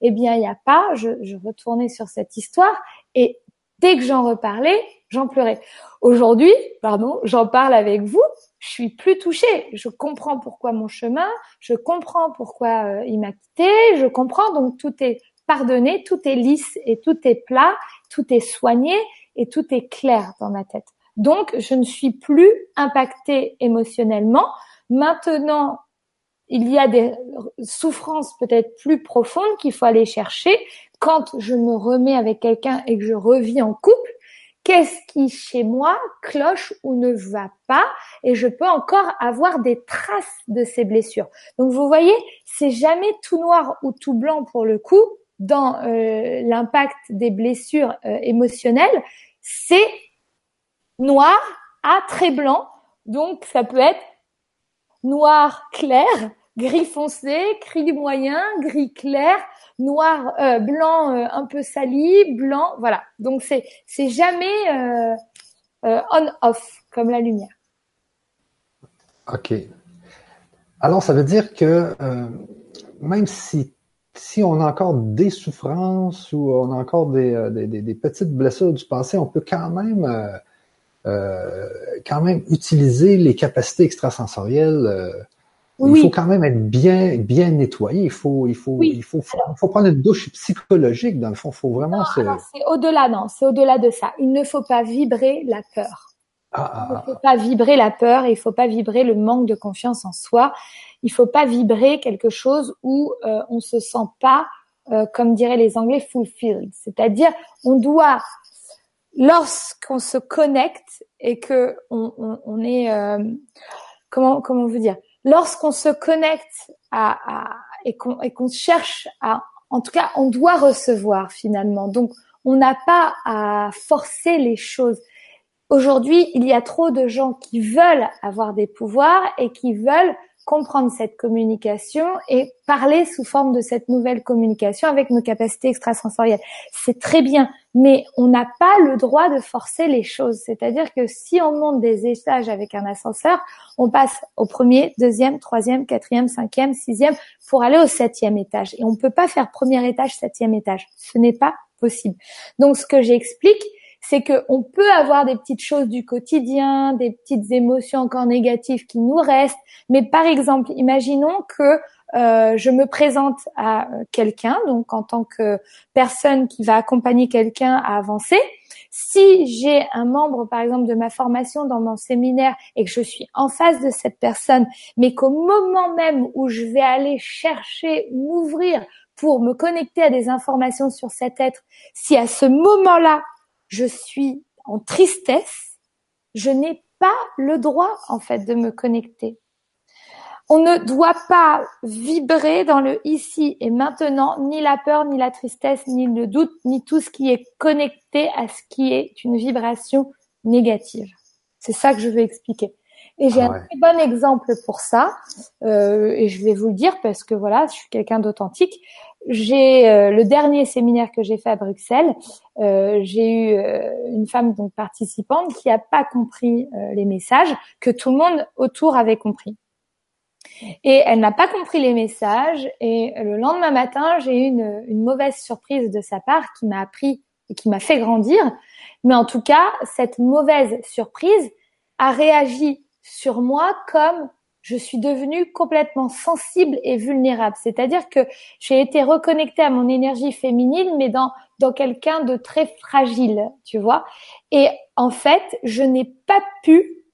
[SPEAKER 2] eh bien, il n'y a pas. Je, je retournais sur cette histoire et dès que j'en reparlais, j'en pleurais. Aujourd'hui, pardon, j'en parle avec vous, je suis plus touchée. Je comprends pourquoi mon chemin, je comprends pourquoi euh, il m'a quitté, je comprends donc tout est pardonné, tout est lisse et tout est plat, tout est soigné et tout est clair dans ma tête. Donc, je ne suis plus impactée émotionnellement. Maintenant, il y a des souffrances peut-être plus profondes qu'il faut aller chercher. Quand je me remets avec quelqu'un et que je revis en couple, qu'est-ce qui chez moi cloche ou ne va pas? Et je peux encore avoir des traces de ces blessures. Donc vous voyez, c'est jamais tout noir ou tout blanc pour le coup dans euh, l'impact des blessures euh, émotionnelles, c'est noir à très blanc. Donc ça peut être noir clair, gris foncé, gris moyen, gris clair, noir, euh, blanc un peu sali, blanc, voilà. Donc c'est c'est jamais euh, on-off comme la lumière.
[SPEAKER 1] Ok. Alors ça veut dire que même si si on a encore des souffrances ou on a encore des, des, des petites blessures du passé, on peut quand même quand même utiliser les capacités extrasensorielles il faut quand même être bien, bien nettoyé. Il faut, il faut, il faut, faut prendre une douche psychologique. Dans le fond, il faut vraiment
[SPEAKER 2] C'est au-delà, non. C'est au-delà de ça. Il ne faut pas vibrer la peur. Ah, ah, il ne faut ah. pas vibrer la peur. Il faut pas vibrer le manque de confiance en soi. Il faut pas vibrer quelque chose où euh, on se sent pas, euh, comme diraient les Anglais, fulfilled. C'est-à-dire, on doit lorsqu'on se connecte et que on, on, on est euh, comment comment vous dire? Lorsqu'on se connecte à, à et qu'on et qu'on cherche à, en tout cas, on doit recevoir finalement. Donc, on n'a pas à forcer les choses. Aujourd'hui, il y a trop de gens qui veulent avoir des pouvoirs et qui veulent comprendre cette communication et parler sous forme de cette nouvelle communication avec nos capacités extrasensorielles. C'est très bien, mais on n'a pas le droit de forcer les choses. C'est-à-dire que si on monte des étages avec un ascenseur, on passe au premier, deuxième, troisième, quatrième, cinquième, sixième pour aller au septième étage. Et on ne peut pas faire premier étage, septième étage. Ce n'est pas possible. Donc ce que j'explique, c'est que on peut avoir des petites choses du quotidien, des petites émotions encore négatives qui nous restent. Mais par exemple, imaginons que euh, je me présente à euh, quelqu'un, donc en tant que personne qui va accompagner quelqu'un à avancer. Si j'ai un membre, par exemple, de ma formation dans mon séminaire et que je suis en face de cette personne, mais qu'au moment même où je vais aller chercher, m'ouvrir pour me connecter à des informations sur cet être, si à ce moment-là, je suis en tristesse, je n'ai pas le droit en fait de me connecter. On ne doit pas vibrer dans le ici et maintenant, ni la peur, ni la tristesse, ni le doute, ni tout ce qui est connecté à ce qui est une vibration négative. C'est ça que je veux expliquer. Et j'ai ah un très bon exemple pour ça, euh, et je vais vous le dire parce que voilà, je suis quelqu'un d'authentique j'ai euh, le dernier séminaire que j'ai fait à Bruxelles, euh, j'ai eu euh, une femme donc participante qui a pas compris les messages que tout le monde autour avait compris. Et elle n'a pas compris les messages et le lendemain matin, j'ai eu une, une, mauvaise surprise de sa part qui m'a appris et qui m'a fait grandir. Mais en tout cas, cette mauvaise surprise a réagi sur moi comme je suis devenue complètement sensible et vulnérable. C'est-à-dire que j'ai été reconnectée à mon énergie féminine, mais dans dans quelqu'un de très fragile, tu vois. Et en fait, je n'ai pas pu.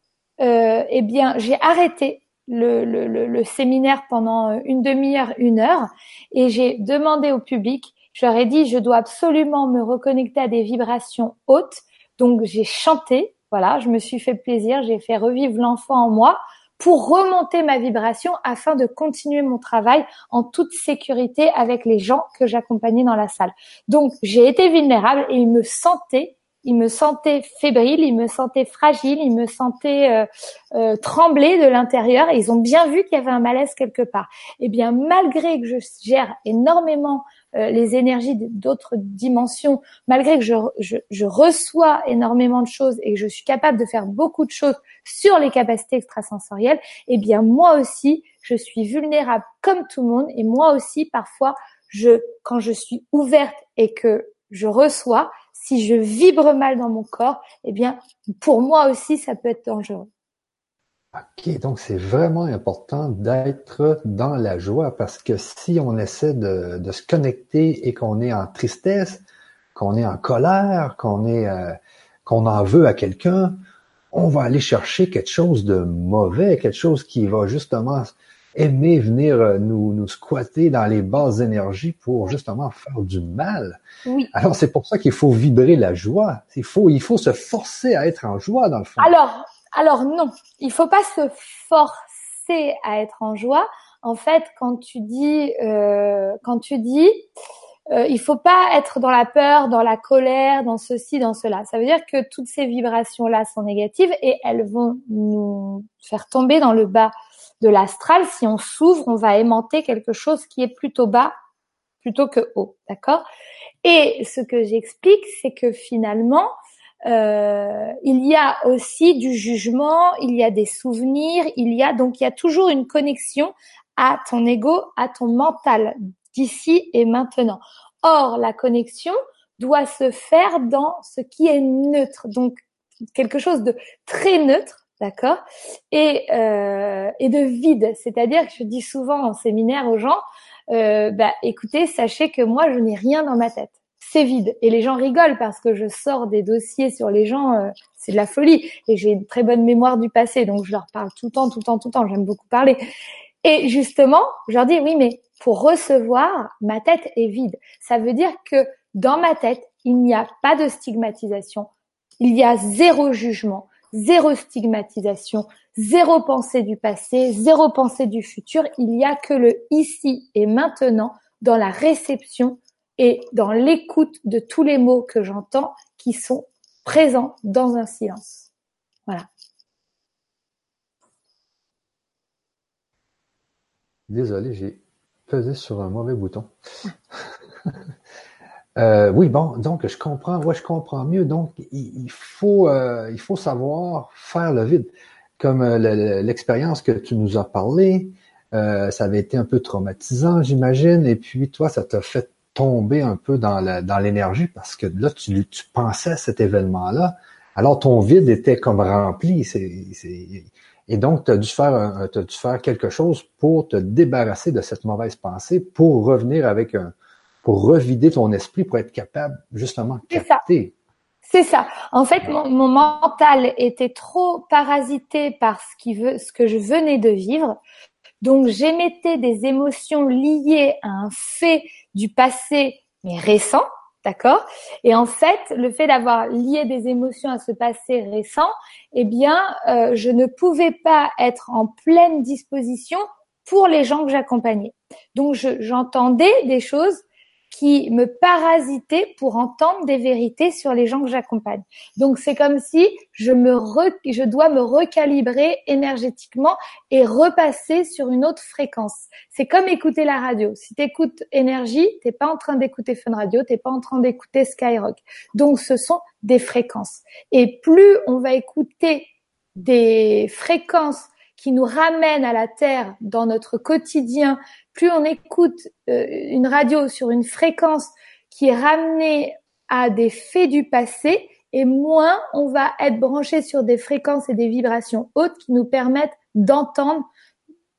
[SPEAKER 2] Euh, eh bien, j'ai arrêté le, le, le, séminaire pendant une demi-heure, une heure, et j'ai demandé au public. Je leur ai dit, je dois absolument me reconnecter à des vibrations hautes. Donc, j'ai chanté. Voilà, je me suis fait plaisir. J'ai fait revivre l'enfant en moi pour remonter ma vibration afin de continuer mon travail en toute sécurité avec les gens que j'accompagnais dans la salle. Donc j'ai été vulnérable et ils me sentaient il me sentait fébrile, il me sentait fragile, il me sentait euh, euh, trembler de l'intérieur. Ils ont bien vu qu'il y avait un malaise quelque part. Eh bien, malgré que je gère énormément les énergies d'autres dimensions, malgré que je, reçois énormément de choses et que je suis capable de faire beaucoup de choses sur les capacités extrasensorielles, eh bien moi aussi, je suis vulnérable comme tout le monde et moi aussi parfois, je quand je suis ouverte et que je reçois, si je vibre mal dans mon corps, eh bien pour moi aussi ça peut être dangereux.
[SPEAKER 1] Ok, donc c'est vraiment important d'être dans la joie parce que si on essaie de, de se connecter et qu'on est en tristesse, qu'on est en colère, qu'on est euh, qu'on en veut à quelqu'un, on va aller chercher quelque chose de mauvais, quelque chose qui va justement aimer venir euh, nous, nous squatter dans les basses énergies pour justement faire du mal. Oui. Alors c'est pour ça qu'il faut vibrer la joie. Il faut, il faut se forcer à être en joie dans le fond.
[SPEAKER 2] Alors, alors non, il faut pas se forcer à être en joie. En fait, quand tu dis, euh, quand tu dis, euh, il faut pas être dans la peur, dans la colère, dans ceci, dans cela. Ça veut dire que toutes ces vibrations-là sont négatives et elles vont nous faire tomber dans le bas de l'astral. Si on s'ouvre, on va aimanter quelque chose qui est plutôt bas plutôt que haut, d'accord? Et ce que j'explique, c'est que finalement, il y a aussi du jugement, il y a des souvenirs, il y a donc il y a toujours une connexion à ton ego, à ton mental d'ici et maintenant. Or, la connexion doit se faire dans ce qui est neutre, donc quelque chose de très neutre, d'accord, et euh, et de vide. C'est-à-dire que je dis souvent en séminaire aux gens, euh, bah écoutez, sachez que moi je n'ai rien dans ma tête c'est vide. Et les gens rigolent parce que je sors des dossiers sur les gens, euh, c'est de la folie. Et j'ai une très bonne mémoire du passé, donc je leur parle tout le temps, tout le temps, tout le temps. J'aime beaucoup parler. Et justement, je leur dis oui, mais pour recevoir, ma tête est vide. Ça veut dire que dans ma tête, il n'y a pas de stigmatisation. Il y a zéro jugement, zéro stigmatisation, zéro pensée du passé, zéro pensée du futur. Il n'y a que le ici et maintenant dans la réception et dans l'écoute de tous les mots que j'entends qui sont présents dans un silence. Voilà.
[SPEAKER 1] Désolé, j'ai pesé sur un mauvais bouton. euh, oui, bon, donc je comprends, ouais, je comprends mieux. Donc, il, faut, euh, il faut savoir faire le vide. Comme euh, l'expérience que tu nous as parlé, ça avait été un peu traumatisant, j'imagine, et puis toi, ça t'a fait tomber un peu dans dans l'énergie parce que là, tu, tu pensais à cet événement-là. Alors, ton vide était comme rempli. et donc, tu as, dû faire as dû faire quelque chose pour te débarrasser de cette mauvaise pensée, pour revenir avec un, pour revider ton esprit, pour être capable, justement, de capter.
[SPEAKER 2] C'est ça. En fait, mon, mon, mental était trop parasité par ce, qui veut, ce que je venais de vivre. Donc, j'émettais des émotions liées à un fait du passé, mais récent, d'accord? Et en fait, le fait d'avoir lié des émotions à ce passé récent, eh bien, euh, je ne pouvais pas être en pleine disposition pour les gens que j'accompagnais. Donc, j'entendais des choses qui me parasitaient pour entendre des vérités sur les gens que j'accompagne. Donc c'est comme si je me je dois me recalibrer énergétiquement et repasser sur une autre fréquence. C'est comme écouter la radio. Si tu écoutes énergie, t'es pas en train d'écouter Fun Radio, t'es pas en train d'écouter Skyrock. Donc ce sont des fréquences. Et plus on va écouter des fréquences qui nous ramènent à la terre dans notre quotidien, plus on écoute euh, une radio sur une fréquence qui est ramenée à des faits du passé, et moins on va être branché sur des fréquences et des vibrations hautes qui nous permettent d'entendre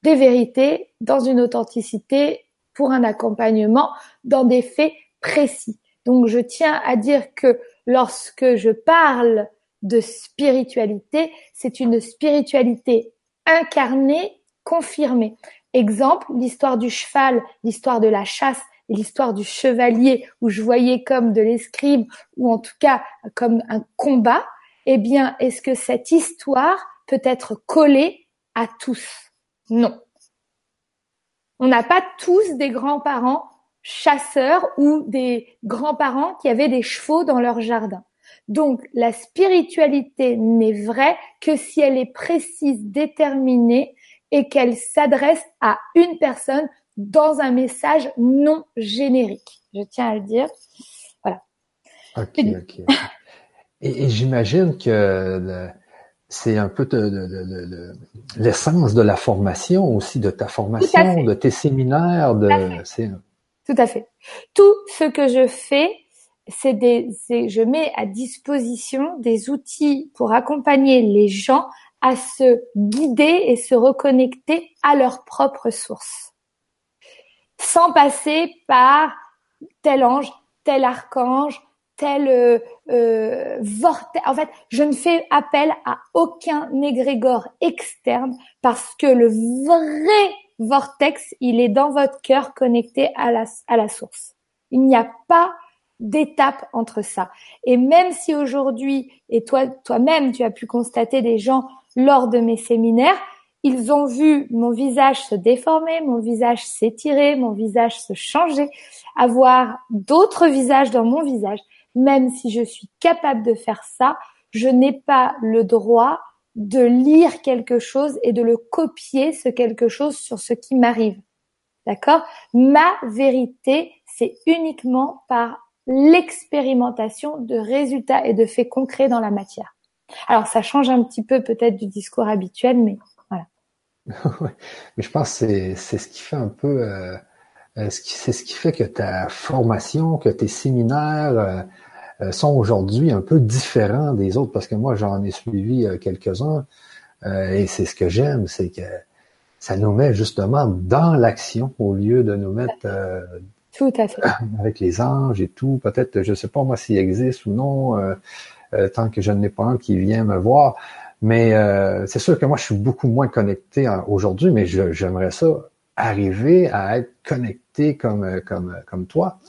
[SPEAKER 2] des vérités dans une authenticité pour un accompagnement dans des faits précis. Donc je tiens à dire que lorsque je parle de spiritualité, c'est une spiritualité incarnée, confirmée. Exemple, l'histoire du cheval, l'histoire de la chasse l'histoire du chevalier, où je voyais comme de l'escrime, ou en tout cas comme un combat, eh bien, est-ce que cette histoire peut être collée à tous? Non. On n'a pas tous des grands-parents chasseurs ou des grands-parents qui avaient des chevaux dans leur jardin. Donc la spiritualité n'est vraie que si elle est précise, déterminée et qu'elle s'adresse à une personne dans un message non générique. Je tiens à le dire. Voilà.
[SPEAKER 1] Ok, ok. Et, j'imagine que c'est un peu l'essence de la formation aussi, de ta formation, de tes séminaires, de.
[SPEAKER 2] Tout à fait. Tout ce que je fais, c'est des, je mets à disposition des outils pour accompagner les gens à se guider et se reconnecter à leur propre source, sans passer par tel ange, tel archange, tel euh, euh, vortex. En fait, je ne fais appel à aucun égrégore externe parce que le vrai vortex, il est dans votre cœur connecté à la, à la source. Il n'y a pas d'étape entre ça. Et même si aujourd'hui, et toi, toi-même, tu as pu constater des gens lors de mes séminaires, ils ont vu mon visage se déformer, mon visage s'étirer, mon visage se changer, avoir d'autres visages dans mon visage même si je suis capable de faire ça, je n'ai pas le droit de lire quelque chose et de le copier, ce quelque chose sur ce qui m'arrive. D'accord? Ma vérité, c'est uniquement par l'expérimentation de résultats et de faits concrets dans la matière. Alors ça change un petit peu peut-être du discours habituel, mais voilà.
[SPEAKER 1] mais je pense que c'est ce qui fait un peu, euh, euh c'est ce qui fait que ta formation, que tes séminaires, euh, euh, sont aujourd'hui un peu différents des autres parce que moi j'en ai suivi euh, quelques-uns euh, et c'est ce que j'aime, c'est que ça nous met justement dans l'action au lieu de nous mettre
[SPEAKER 2] tout à fait.
[SPEAKER 1] avec les anges et tout. Peut-être, je sais pas moi s'il existe ou non, tant que je n'ai pas un qui vient me voir. Mais c'est sûr que moi je suis beaucoup moins connecté aujourd'hui, mais j'aimerais ça arriver à être connecté comme comme comme toi.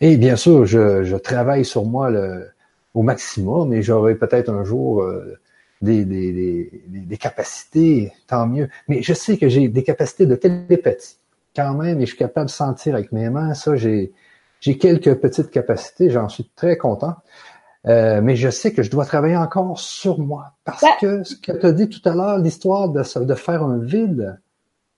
[SPEAKER 1] Et bien sûr, je, je travaille sur moi le, au maximum et j'aurai peut-être un jour euh, des, des, des, des, capacités, tant mieux. Mais je sais que j'ai des capacités de télépathie quand même et je suis capable de sentir avec mes mains. Ça, j'ai, j'ai quelques petites capacités, j'en suis très content. Euh, mais je sais que je dois travailler encore sur moi parce que ce que tu as dit tout à l'heure, l'histoire de, de faire un vide,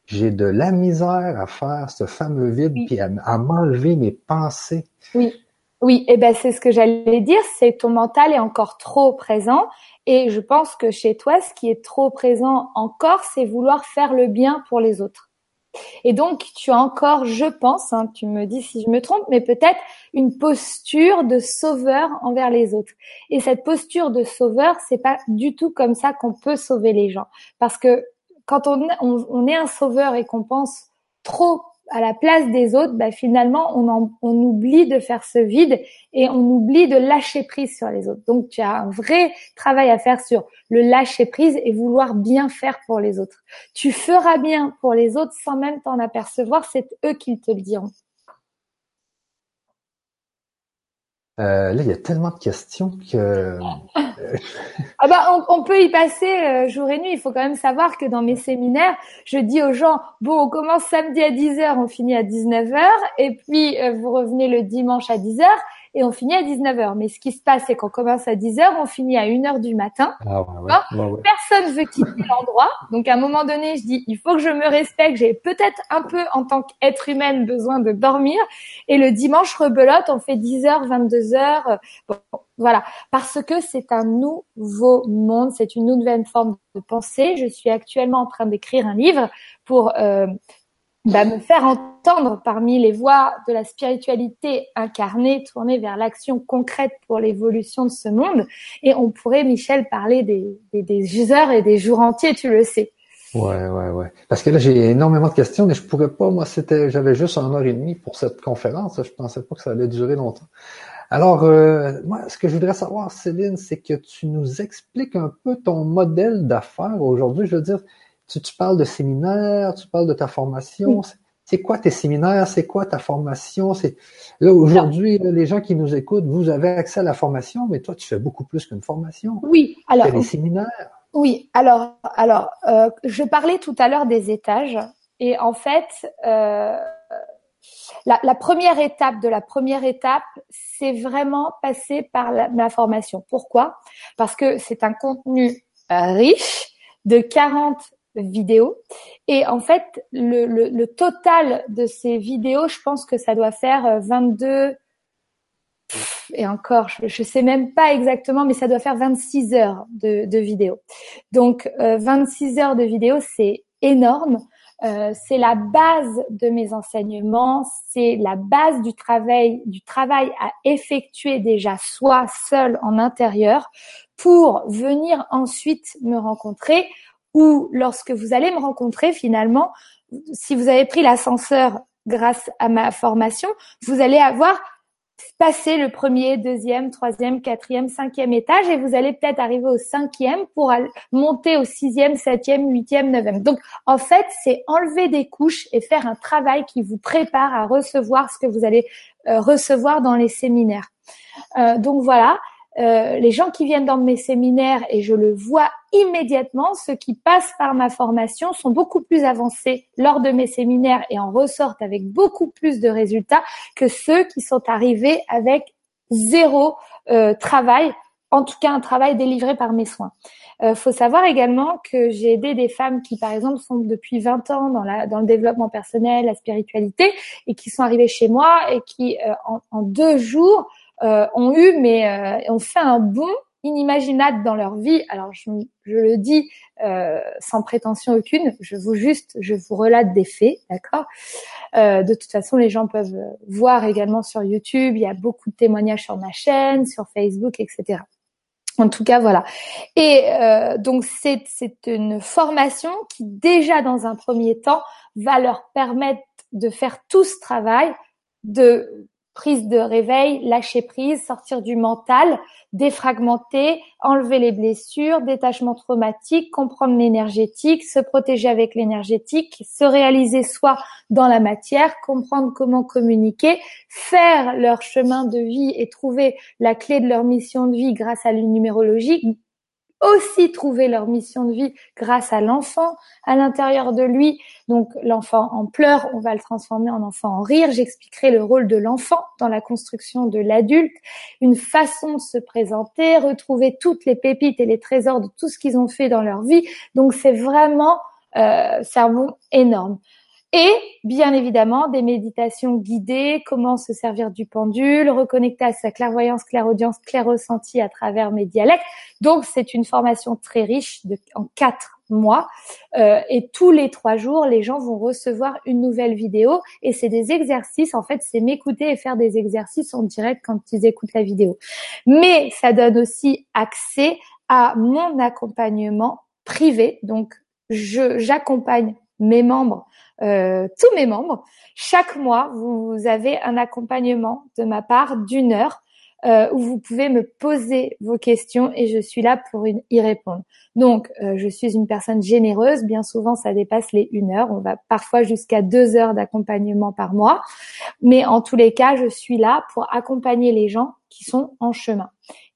[SPEAKER 1] j'ai de la misère à faire ce fameux vide puis à, m'enlever mes pensées.
[SPEAKER 2] Oui. Oui, et eh ben c'est ce que j'allais dire, c'est ton mental est encore trop présent et je pense que chez toi ce qui est trop présent encore c'est vouloir faire le bien pour les autres. Et donc tu as encore, je pense, hein, tu me dis si je me trompe, mais peut-être une posture de sauveur envers les autres. Et cette posture de sauveur, c'est pas du tout comme ça qu'on peut sauver les gens, parce que quand on, on, est un sauveur et qu'on pense trop à la place des autres, bah finalement, on, on oublie de faire ce vide et on oublie de lâcher prise sur les autres. Donc, tu as un vrai travail à faire sur le lâcher prise et vouloir bien faire pour les autres. Tu feras bien pour les autres sans même t'en apercevoir, c'est eux qui te le diront.
[SPEAKER 1] Euh, là, il y a tellement de questions que. Euh,
[SPEAKER 2] ah bah, on, peut y passer euh, jour et nuit. Il faut quand même savoir que dans mes séminaires, je dis aux gens bon, on commence samedi à 10h, on finit à 19h, et puis vous revenez le dimanche à 10h, et on finit à 19h. Mais ce qui se passe, c'est qu'on commence à 10h, on finit à 1h du matin. Ah ouais, Personne veut quitter l'endroit. Donc, à un moment donné, je dis, il faut que je me respecte. J'ai peut-être un peu, en tant qu'être humaine, besoin de dormir. Et le dimanche, rebelote, on fait 10h, 22h. Bon, voilà. Parce que c'est un nouveau monde. C'est une nouvelle forme de pensée. Je suis actuellement en train d'écrire un livre pour euh, bah, me faire entendre parmi les voix de la spiritualité incarnée, tournée vers l'action concrète pour l'évolution de ce monde. Et on pourrait, Michel, parler des, des, des heures et des jours entiers, tu le sais.
[SPEAKER 1] Ouais, ouais, ouais. Parce que là, j'ai énormément de questions, mais je pourrais pas. Moi, c'était, j'avais juste une heure et demie pour cette conférence. Je pensais pas que ça allait durer longtemps. Alors, euh, moi, ce que je voudrais savoir, Céline, c'est que tu nous expliques un peu ton modèle d'affaires aujourd'hui. Je veux dire, tu, tu, parles de séminaire, tu parles de ta formation. C'est quoi tes séminaires? C'est quoi ta formation? C'est là aujourd'hui, les gens qui nous écoutent, vous avez accès à la formation, mais toi, tu fais beaucoup plus qu'une formation.
[SPEAKER 2] Oui, alors.
[SPEAKER 1] les séminaires.
[SPEAKER 2] Oui, alors, alors, euh, je parlais tout à l'heure des étages, et en fait, euh, la, la, première étape de la première étape, c'est vraiment passer par la, ma formation. Pourquoi? Parce que c'est un contenu riche de 40 vidéos. Et en fait, le, le, le, total de ces vidéos, je pense que ça doit faire 22 euh, et encore, je, je sais même pas exactement, mais ça doit faire 26 heures de, de vidéos. Donc, euh, 26 heures de vidéos, c'est énorme. Euh, c'est la base de mes enseignements, c'est la base du travail, du travail à effectuer déjà soi seul en intérieur pour venir ensuite me rencontrer ou lorsque vous allez me rencontrer finalement, si vous avez pris l'ascenseur grâce à ma formation, vous allez avoir passé le premier, deuxième, troisième, quatrième, cinquième étage et vous allez peut-être arriver au cinquième pour monter au sixième, septième, huitième, neuvième. Donc, en fait, c'est enlever des couches et faire un travail qui vous prépare à recevoir ce que vous allez euh, recevoir dans les séminaires. Euh, donc voilà. Euh, les gens qui viennent dans mes séminaires, et je le vois immédiatement, ceux qui passent par ma formation sont beaucoup plus avancés lors de mes séminaires et en ressortent avec beaucoup plus de résultats que ceux qui sont arrivés avec zéro euh, travail, en tout cas un travail délivré par mes soins. Euh, faut savoir également que j'ai aidé des femmes qui, par exemple, sont depuis 20 ans dans, la, dans le développement personnel, la spiritualité, et qui sont arrivées chez moi et qui, euh, en, en deux jours, euh, ont eu, mais euh, ont fait un bond inimaginable dans leur vie. Alors je, je le dis euh, sans prétention aucune, je vous juste, je vous relate des faits, d'accord? Euh, de toute façon, les gens peuvent voir également sur YouTube. Il y a beaucoup de témoignages sur ma chaîne, sur Facebook, etc. En tout cas, voilà. Et euh, donc c'est c'est une formation qui déjà dans un premier temps va leur permettre de faire tout ce travail de prise de réveil, lâcher prise, sortir du mental, défragmenter, enlever les blessures, détachement traumatique, comprendre l'énergétique, se protéger avec l'énergétique, se réaliser soi dans la matière, comprendre comment communiquer, faire leur chemin de vie et trouver la clé de leur mission de vie grâce à l'unumérologie, aussi trouver leur mission de vie grâce à l'enfant à l'intérieur de lui. Donc l'enfant en pleurs, on va le transformer en enfant en rire. J'expliquerai le rôle de l'enfant dans la construction de l'adulte, une façon de se présenter, retrouver toutes les pépites et les trésors de tout ce qu'ils ont fait dans leur vie. Donc c'est vraiment euh, cerveau énorme. Et bien évidemment, des méditations guidées, comment se servir du pendule, reconnecter à sa clairvoyance, clairaudience, clair-ressenti à travers mes dialectes. Donc, c'est une formation très riche de, en quatre mois. Euh, et tous les trois jours, les gens vont recevoir une nouvelle vidéo. Et c'est des exercices. En fait, c'est m'écouter et faire des exercices en direct quand ils écoutent la vidéo. Mais ça donne aussi accès à mon accompagnement privé. Donc, je j'accompagne mes membres euh, tous mes membres. Chaque mois, vous avez un accompagnement de ma part d'une heure euh, où vous pouvez me poser vos questions et je suis là pour y répondre. Donc, euh, je suis une personne généreuse. Bien souvent, ça dépasse les une heure. On va parfois jusqu'à deux heures d'accompagnement par mois. Mais en tous les cas, je suis là pour accompagner les gens qui sont en chemin.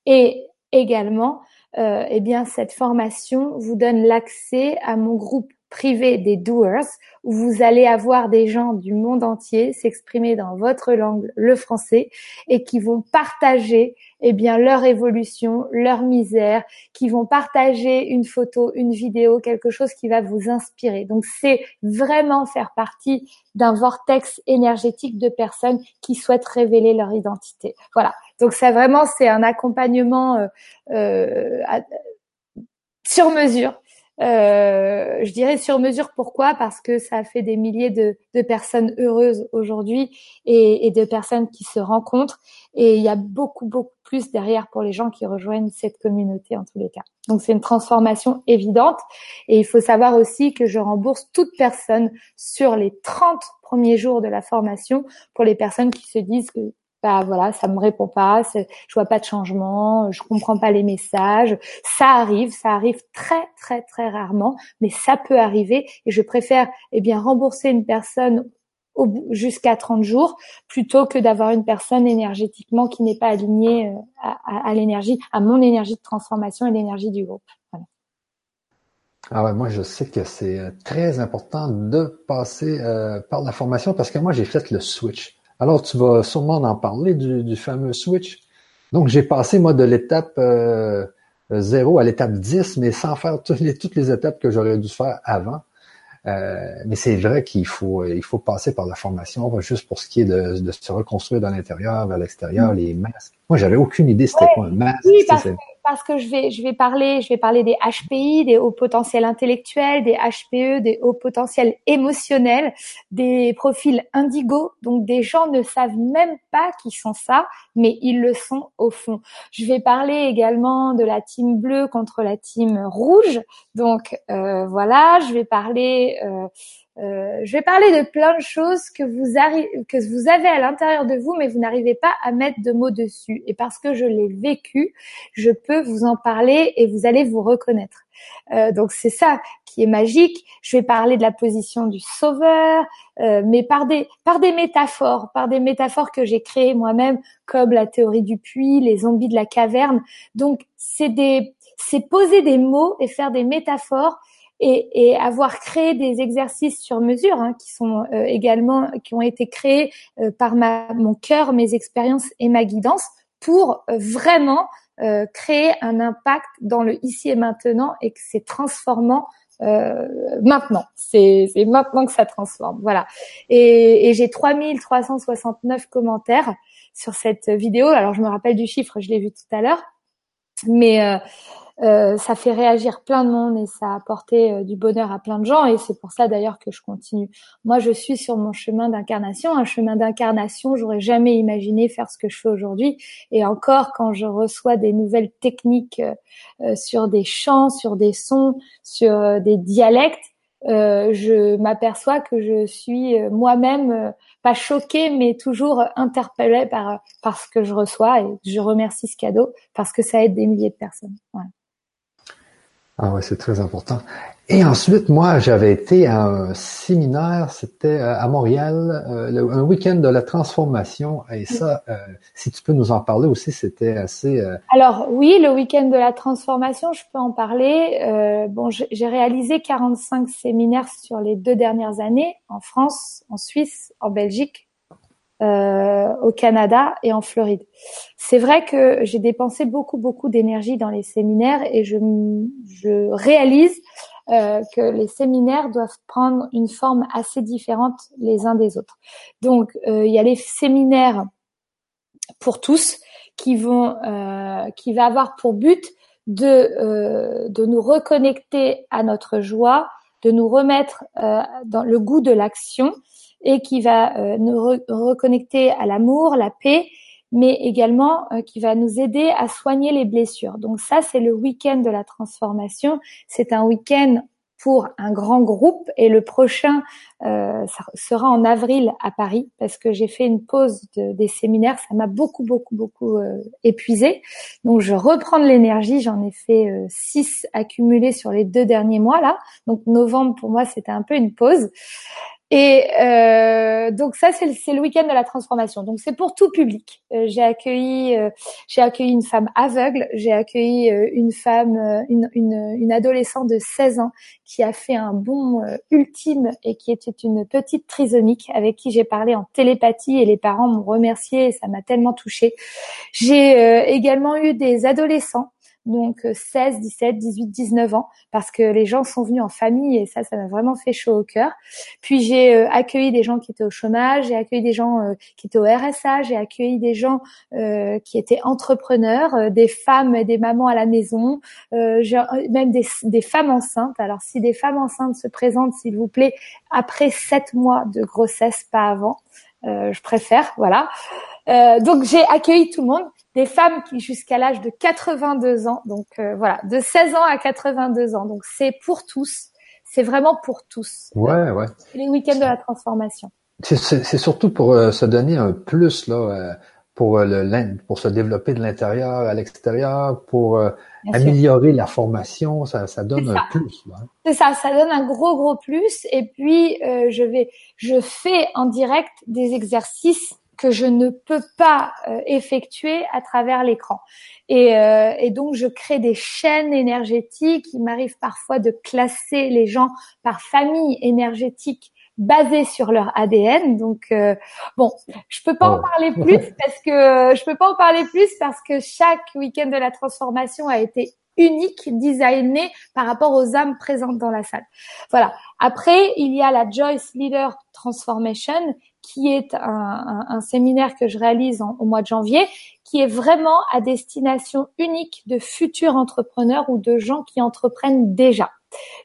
[SPEAKER 2] Et également, euh, eh bien, cette formation vous donne l'accès à mon groupe privé des doers où vous allez avoir des gens du monde entier s'exprimer dans votre langue, le français, et qui vont partager eh bien leur évolution, leur misère, qui vont partager une photo, une vidéo, quelque chose qui va vous inspirer. Donc c'est vraiment faire partie d'un vortex énergétique de personnes qui souhaitent révéler leur identité. Voilà. Donc ça vraiment c'est un accompagnement euh, euh, sur mesure je dirais sur mesure. Pourquoi Parce que ça fait des milliers de, personnes heureuses aujourd'hui et, de personnes qui se rencontrent. Et il y a beaucoup, beaucoup plus derrière pour les gens qui rejoignent cette communauté en tous les cas. Donc c'est une transformation évidente et il faut savoir aussi que je rembourse toute personne sur les 30 premiers jours de la formation pour les personnes qui se disent que bah voilà, ça me répond pas, je vois pas de changement, je comprends pas les messages. Ça arrive, ça arrive très très très rarement, mais ça peut arriver et je préfère eh bien rembourser une personne jusqu'à 30 jours plutôt que d'avoir une personne énergétiquement qui n'est pas alignée euh, à, à, l'énergie, à mon énergie de transformation et l'énergie du groupe.
[SPEAKER 1] Ah ouais, moi je sais que c'est euh, très important de passer euh, par la formation parce que moi j'ai fait le switch. Alors, tu vas sûrement en parler du, fameux switch. Donc, j'ai passé, moi, de l'étape euh, 0 à l'étape 10, mais sans faire toutes les, toutes les étapes que j'aurais dû faire avant. Euh, mais c'est vrai qu'il faut, il faut passer par la formation, juste pour ce qui est de, de se reconstruire dans l'intérieur, vers l'extérieur, mm. les masques. Moi, j'avais aucune idée c'était quoi un masque
[SPEAKER 2] parce que je vais, je vais parler, je vais parler des HPI, des hauts potentiels intellectuels, des HPE, des hauts potentiels émotionnels, des profils indigo. Donc des gens ne savent même pas qui sont ça, mais ils le sont au fond. Je vais parler également de la team bleue contre la team rouge. Donc euh, voilà, je vais parler euh, euh, je vais parler de plein de choses que vous, avez à l'intérieur de vous, mais vous n'arrivez pas à mettre de mots dessus. Et parce que je l'ai vécu, je peux vous en parler et vous allez vous reconnaître. Euh, donc c'est ça qui est magique. Je vais parler de la position du sauveur, euh, mais par des par des métaphores, par des métaphores que j'ai créées moi-même, comme la théorie du puits, les zombies de la caverne. Donc c'est poser des mots et faire des métaphores et, et, avoir créé des exercices sur mesure hein, qui sont euh, également qui ont été créés euh, par ma, mon cœur, mes expériences et ma guidance pour euh, vraiment créer un impact dans le ici et maintenant et que c'est transformant maintenant. C'est maintenant que ça transforme. Voilà. Et, et j'ai 3369 commentaires sur cette vidéo. Alors je me rappelle du chiffre, je l'ai vu tout à l'heure. Mais euh, ça fait réagir plein de monde et ça a apporté euh, du bonheur à plein de gens et c'est pour ça d'ailleurs que je continue. Moi, je suis sur mon chemin d'incarnation, un chemin d'incarnation. J'aurais jamais imaginé faire ce que je fais aujourd'hui et encore quand je reçois des nouvelles techniques euh, sur des chants, sur des sons, sur des dialectes, je m'aperçois que je suis moi-même pas choquée, mais toujours interpellée par par ce que je reçois et je remercie ce cadeau parce que ça aide des milliers de personnes.
[SPEAKER 1] Ah ouais, c'est très important. Et ensuite, moi, j'avais été à un séminaire, c'était euh, à Montréal, euh, un week-end de la transformation. Et ça, euh, si tu peux nous en parler aussi, c'était assez.
[SPEAKER 2] Alors oui, le week-end de la transformation, je peux en parler. bon, j'ai réalisé 45 séminaires sur les deux dernières années en France, en Suisse, en Belgique, euh, au Canada et en Floride. C'est vrai que j'ai dépensé beaucoup beaucoup d'énergie dans les séminaires et je, je réalise euh, que les séminaires doivent prendre une forme assez différente les uns des autres. Donc euh, il y a les séminaires pour tous qui vont euh, qui va avoir pour but de euh, de nous reconnecter à notre joie, de nous remettre dans le goût de l'action et qui va euh, nous reconnecter à l'amour, la paix, mais également euh, qui va nous aider à soigner les blessures. Donc ça, c'est le week-end de la transformation. C'est un week-end pour un grand groupe et le prochain euh, sera en avril à Paris parce que j'ai fait une pause de, des séminaires, ça m'a beaucoup beaucoup beaucoup euh, épuisé. Donc je reprends de l'énergie, j'en ai fait euh, six accumulés sur les deux derniers mois là. Donc novembre pour moi c'était un peu une pause et euh, donc ça c'est le, le week-end de la transformation. Donc c'est pour tout public. Euh, j'ai accueilli euh, j'ai accueilli une femme aveugle, j'ai accueilli euh, une femme une, une, une, adolescente de 16 ans qui a fait un bond ultime et qui était une petite trisomique avec qui j'ai parlé en télépathie et les parents m'ont remercié et ça m'a tellement touchée. J'ai également eu des adolescents donc 16, 17, 18, 19 ans, parce que les gens sont venus en famille et ça, ça m'a vraiment fait chaud au cœur. Puis j'ai euh, accueilli des gens qui étaient au chômage, j'ai accueilli des gens euh, qui étaient au RSA, j'ai accueilli des gens euh, qui étaient entrepreneurs, des femmes et des mamans à la maison, même des, des, femmes enceintes. Alors si des femmes enceintes se présentent, s'il vous plaît, après sept mois de grossesse, pas avant, je préfère, voilà. donc j'ai accueilli tout le monde. Des femmes qui jusqu'à l'âge de 82 ans. Donc euh, voilà, de 16 ans à 82 ans. Donc c'est pour tous. C'est vraiment pour tous.
[SPEAKER 1] Ouais, ouais.
[SPEAKER 2] Les week-ends de la transformation.
[SPEAKER 1] C'est surtout pour euh, se donner un plus là, euh, pour le pour se développer de l'intérieur à l'extérieur, pour améliorer la formation. Ça, ça donne un plus.
[SPEAKER 2] C'est ça, ça donne un gros gros plus. Et puis je vais, je fais en direct des exercices que je ne peux pas euh, effectuer à travers l'écran. Et, euh, et, donc, je crée des chaînes énergétiques. Il m'arrive parfois de classer les gens par famille énergétique basée sur leur ADN. Donc, euh, bon, je peux pas en parler plus parce que je peux pas en parler plus parce que chaque week-end de la transformation a été unique, designé par rapport aux âmes présentes dans la salle. Voilà. Après, il y a la Joyce Leader Transformation qui est un, séminaire que je réalise au mois de janvier, qui est vraiment à destination unique de futurs entrepreneurs ou de gens qui entreprennent déjà.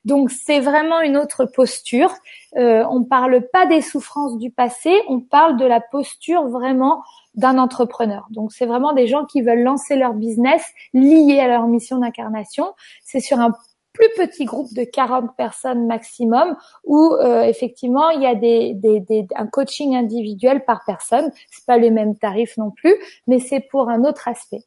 [SPEAKER 2] Donc c'est vraiment une autre posture. Euh, on parle pas des souffrances du passé, on parle de la posture vraiment d'un entrepreneur. Donc c'est vraiment des gens qui veulent lancer leur business lié à leur mission d'incarnation. C'est sur un plus petit groupe de 40 personnes maximum où euh, effectivement il y a des, des, des, un coaching individuel par personne. C'est pas les mêmes tarifs non plus, mais c'est pour un autre aspect.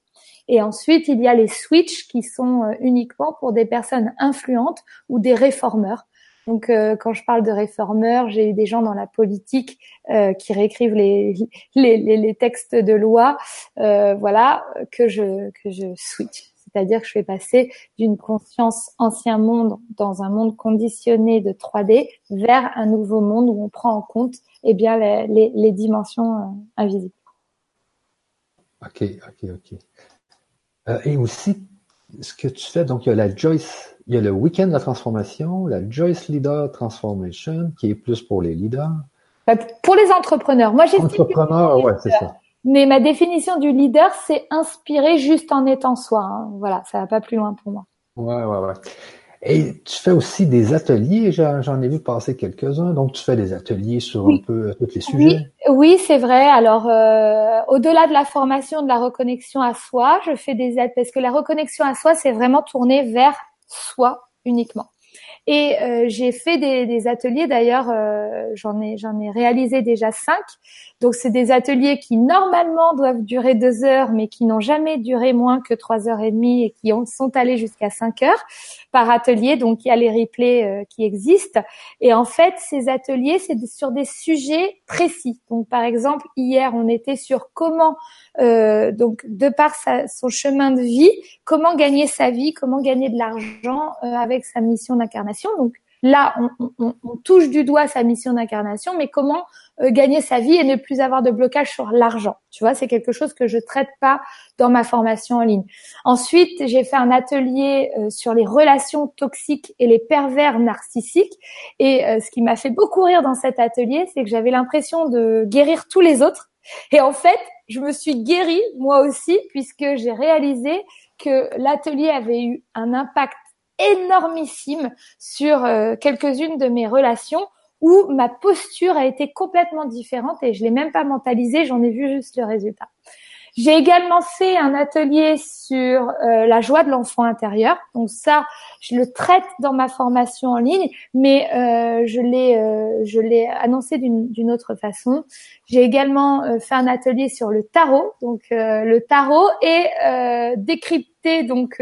[SPEAKER 2] Et ensuite il y a les switches qui sont euh, uniquement pour des personnes influentes ou des réformeurs. Donc, euh, quand je parle de réformeurs, j'ai eu des gens dans la politique qui réécrivent les, les, les, textes de loi, voilà, que je que je switch. C'est-à-dire que je fais passer d'une conscience ancien monde dans un monde conditionné de 3D vers un nouveau monde où on prend en compte eh bien, les, dimensions euh, invisibles.
[SPEAKER 1] Ok, ok, ok. Euh, et aussi, ce que tu fais, donc il y a la Joyce, il y a le week-end de la transformation, la Joyce Leader Transformation, qui est plus pour les leaders.
[SPEAKER 2] Bah, pour les entrepreneurs. Moi, j'ai
[SPEAKER 1] Entrepreneurs, ouais, c'est ça.
[SPEAKER 2] Mais ma définition du leader, c'est inspirer juste en étant soi. Hein. Voilà, ça va pas plus loin pour moi.
[SPEAKER 1] Ouais, ouais, ouais. Et tu fais aussi des ateliers, j'en ai vu passer quelques-uns, donc tu fais des ateliers sur un peu euh, tous les sujets.
[SPEAKER 2] Oui, oui c'est vrai. Alors, euh, au-delà de la formation de la reconnexion à soi, je fais des parce que la reconnexion à soi, c'est vraiment tourner vers soi uniquement. Et euh, j'ai fait des, des ateliers, d'ailleurs, euh, j'en ai j'en ai réalisé déjà cinq. Donc c'est des ateliers qui normalement doivent durer deux heures, mais qui n'ont jamais duré moins que trois heures et demie et qui ont, sont allés jusqu'à cinq heures par atelier. Donc il y a les replays euh, qui existent. Et en fait, ces ateliers, c'est sur des sujets précis. Donc par exemple, hier, on était sur comment, euh, donc de par sa, son chemin de vie, comment gagner sa vie, comment gagner de l'argent euh, avec sa mission d'incarnation. Donc là, on, on, on, touche du doigt sa mission d'incarnation, mais comment euh, gagner sa vie et ne plus avoir de blocage sur l'argent. Tu vois, c'est quelque chose que je traite pas dans ma formation en ligne. Ensuite, j'ai fait un atelier euh, sur les relations toxiques et les pervers narcissiques. Et euh, ce qui m'a fait beaucoup rire dans cet atelier, c'est que j'avais l'impression de guérir tous les autres. Et en fait, je me suis guérie moi aussi puisque j'ai réalisé que l'atelier avait eu un impact énormissime sur quelques-unes de mes relations où ma posture a été complètement différente et je l'ai même pas mentalisé, j'en ai vu juste le résultat. J'ai également fait un atelier sur euh, la joie de l'enfant intérieur. Donc ça, je le traite dans ma formation en ligne, mais euh, je l'ai euh, je l'ai annoncé d'une autre façon. J'ai également fait un atelier sur le tarot. Donc le tarot est décrypté donc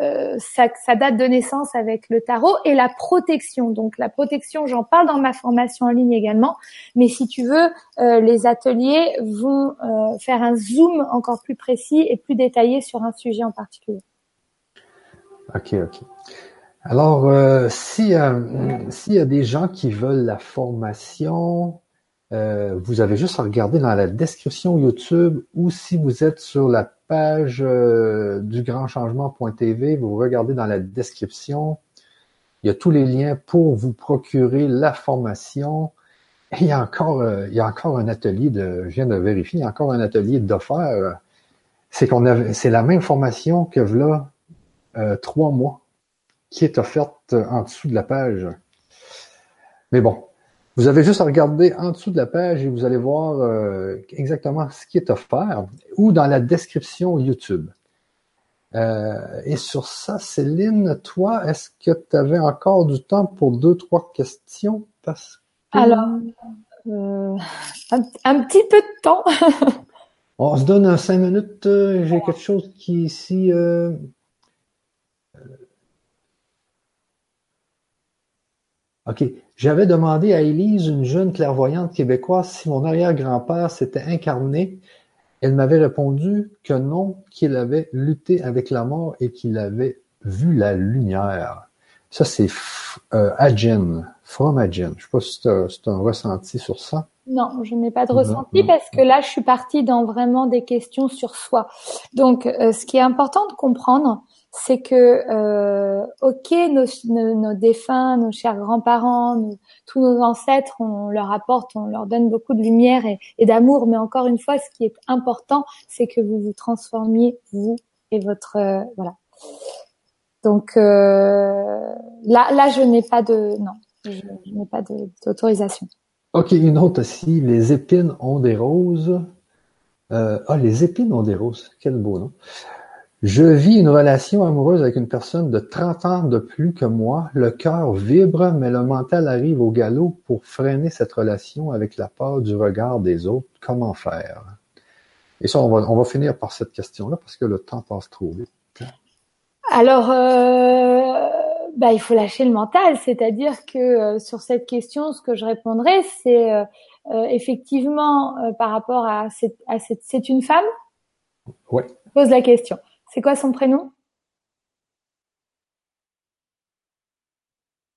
[SPEAKER 2] euh, sa, date de naissance avec le tarot et la protection. Donc la protection, j'en parle dans ma formation en ligne également. Mais si tu veux, euh, les ateliers vont euh, faire un zoom encore plus précis et plus détaillé sur un sujet en particulier.
[SPEAKER 1] Ok, ok. Alors, si s'il y a des gens qui veulent la formation, vous avez juste à regarder dans la description YouTube ou si vous êtes sur la page euh, du grand changement.tv, vous regardez dans la description, il y a tous les liens pour vous procurer la formation. Et il y a encore, euh, il y a encore un atelier de, je viens de vérifier, il y a encore un atelier d'offert. C'est qu'on c'est la même formation que là, euh, trois mois, qui est offerte en dessous de la page. Mais bon, Vous avez juste à regarder en dessous de la page et vous allez voir euh, exactement ce qui est offert ou dans la description YouTube. Euh, et sur ça, Céline, toi, est-ce que tu avais encore du temps pour deux, trois questions? Parce
[SPEAKER 2] Alors, euh, un, petit peu de temps.
[SPEAKER 1] On se donne cinq minutes. J'ai quelque chose qui ici. OK. J'avais demandé à Élise, une jeune clairvoyante québécoise, si mon arrière-grand-père s'était incarné. Elle m'avait répondu que non, qu'il avait lutté avec la mort et qu'il avait vu la lumière. Ça, c'est euh, Adjen, from Adjen. Je sais pas si tu as, un ressenti sur ça.
[SPEAKER 2] Non, je n'ai pas de ressenti parce que là, je suis partie dans vraiment des questions sur soi. Donc, euh, ce qui est important de comprendre, c'est que euh, ok nos, nos, défunts, nos chers grands-parents, tous nos ancêtres, on leur apporte, on leur donne beaucoup de lumière et, d'amour, mais encore une fois, ce qui est important, c'est que vous vous transformiez vous et votre euh, voilà. Donc euh, là, là, je n'ai pas de non, je, n'ai pas d'autorisation.
[SPEAKER 1] Ok, une autre aussi. Les épines ont des roses. Euh, ah, les épines ont des roses. Quel beau nom. Je vis une relation amoureuse avec une personne de 30 ans de plus que moi. Le cœur vibre, mais le mental arrive au galop pour freiner cette relation avec la peur du regard des autres. Comment faire? Et ça, on va, on va finir par cette question-là parce que le temps passe trop vite.
[SPEAKER 2] Alors, euh, bah, il faut lâcher le mental, c'est-à-dire que euh, sur cette question, ce que je répondrai, c'est euh, effectivement par rapport à cette, à cette, c'est une femme?
[SPEAKER 1] Ouais.
[SPEAKER 2] pose la question. C'est quoi son prénom?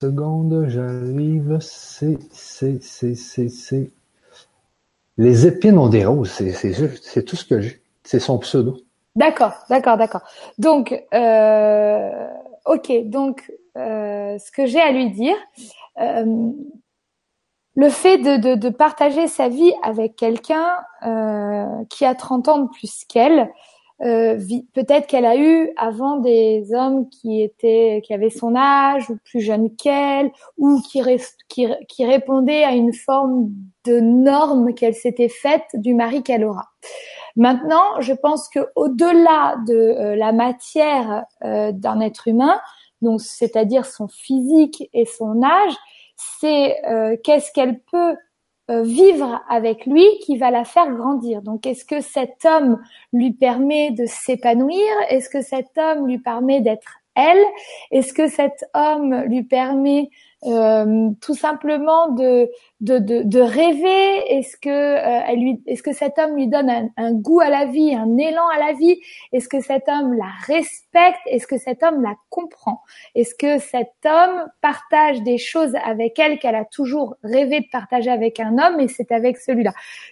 [SPEAKER 1] Seconde, j'arrive. C'est, c'est, c'est, c'est, c'est. Les épines ont des roses. C'est, c'est, c'est tout ce que j'ai. C'est son pseudo.
[SPEAKER 2] D'accord, d'accord, d'accord. Donc, euh, ok. Donc, euh, ce que j'ai à lui dire, euh, le fait de, de, de, partager sa vie avec quelqu'un qui a 30 ans de plus qu'elle, euh, peut-être qu'elle a eu avant des hommes qui étaient qui avaient son âge ou plus jeunes qu'elle ou qui, qui, qui répondaient à une forme de norme qu'elle s'était faite du mari qu'elle aura. Maintenant, je pense que au-delà de euh, la matière euh, d'un être humain, donc c'est-à-dire son physique et son âge, c'est qu'est-ce qu'elle peut euh, vivre avec lui qui va la faire grandir. Donc, est-ce que cet homme lui permet de s'épanouir? Est-ce que cet homme lui permet d'être elle? Est-ce que cet homme lui permet euh, tout simplement de, de, de, de rêver Est-ce que euh, elle lui, est-ce que cet homme lui donne un, un, goût à la vie, un élan à la vie? Est-ce que cet homme la respecte? Est-ce que cet homme la comprend? Est-ce que cet homme partage des choses avec elle qu'elle a toujours rêvé de partager avec un homme et c'est avec celui-là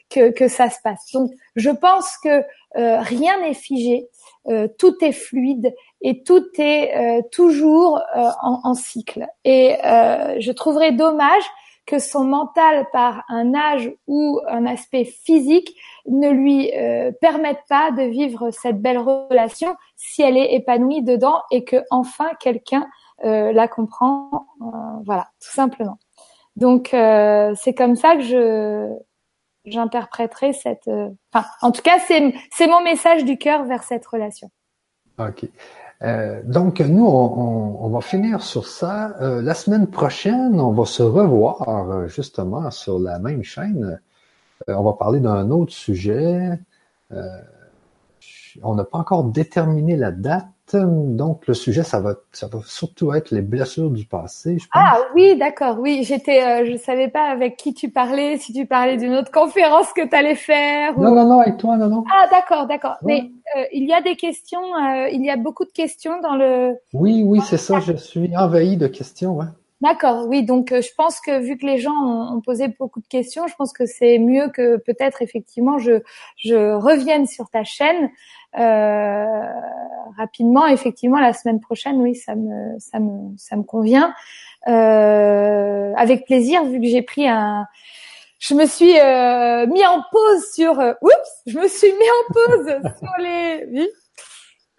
[SPEAKER 2] que, que ça se passe? Donc, je pense que euh, rien n'est figé, euh, tout est fluide et tout est euh, toujours euh, en, en, cycle. Et je trouverais dommage que son mental, par un âge ou un aspect physique, ne lui permette pas de vivre cette belle relation si elle est épanouie dedans et que enfin quelqu'un la comprend. voilà, tout simplement. Donc c'est comme ça que je j'interpréterai cette. Euh, enfin, en tout cas, c'est c'est mon message du cœur vers cette relation.
[SPEAKER 1] Euh, donc nous, on, va finir sur ça. Euh, la semaine prochaine, on va se revoir euh, justement sur la même chaîne. On va parler d'un autre sujet. on n'a pas encore déterminé la date, donc le sujet, ça va, ça va surtout être les blessures du passé. Je pense.
[SPEAKER 2] Ah oui, d'accord. Oui, j'étais, euh, je savais pas avec qui tu parlais, si tu parlais d'une autre conférence que tu allais faire.
[SPEAKER 1] Non, non, non, avec toi, non, non.
[SPEAKER 2] Ah d'accord, d'accord. Mais euh, il y a des questions, euh, il y a beaucoup de questions dans le.
[SPEAKER 1] Oui, oui, c'est ça. Je suis envahi de questions. Ouais.
[SPEAKER 2] D'accord, oui. Donc, je pense que vu que les gens ont, posé beaucoup de questions, je pense que c'est mieux que peut-être effectivement je, je revienne sur ta chaîne rapidement. Effectivement, la semaine prochaine, oui, ça me ça me ça me convient. Euh, avec plaisir, vu que j'ai pris un je me suis euh, mis en pause sur. oups, je me suis mis en pause sur les. Oui.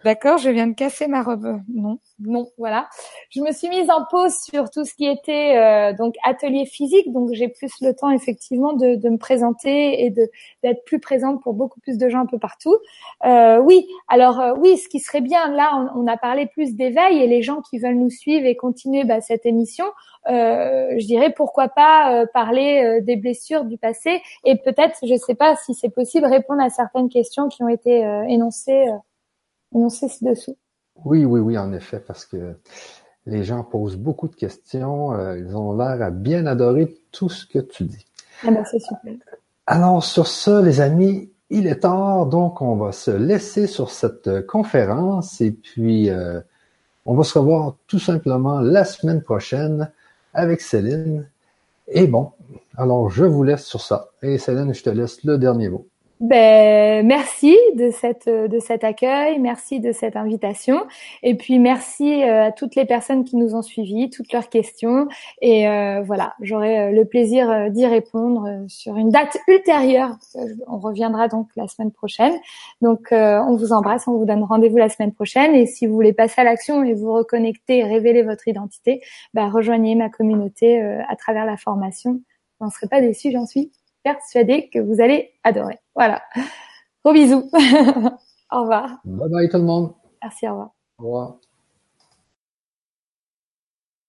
[SPEAKER 2] D'accord, je viens de casser ma robe. Non, non, voilà. Je me suis mise en pause sur tout ce qui était euh, donc atelier physique, donc j'ai plus le temps effectivement de, me présenter et de d'être plus présente pour beaucoup plus de gens un peu partout. Euh, oui, alors euh, oui, ce qui serait bien là, on, a parlé plus d'éveil et les gens qui veulent nous suivre et continuer bah, cette émission, je dirais pourquoi pas parler des blessures du passé et peut-être, je sais pas si c'est possible, répondre à certaines questions qui ont été énoncées énoncées ci-dessous.
[SPEAKER 1] Oui, oui, oui, en effet, parce que les gens posent beaucoup de questions. Euh, ils ont l'air à bien adorer tout ce que tu dis.
[SPEAKER 2] Ah ben, c'est super.
[SPEAKER 1] Alors, sur ce, les amis, il est tard, donc on va se laisser sur cette conférence et puis euh, on va se revoir tout simplement la semaine prochaine avec Céline. Et bon, alors je vous laisse sur ça. Et Céline, je te laisse le dernier mot.
[SPEAKER 2] Ben, merci de cet accueil, merci de cette invitation, et puis merci euh, à toutes les personnes qui nous ont suivis, toutes leurs questions, et euh, voilà, j'aurai euh, le plaisir d'y répondre sur une date ultérieure. On reviendra donc la semaine prochaine. Donc, on vous embrasse, on vous donne rendez-vous la semaine prochaine, et si vous voulez passer à l'action et vous reconnecter, révéler votre identité, ben, rejoignez ma communauté à travers la formation. Vous n'en serez pas déçus, j'en suis persuadée que vous allez adorer. Voilà. Gros bisous. au revoir.
[SPEAKER 1] Bye bye tout le monde.
[SPEAKER 2] Merci, au revoir.
[SPEAKER 1] Au revoir.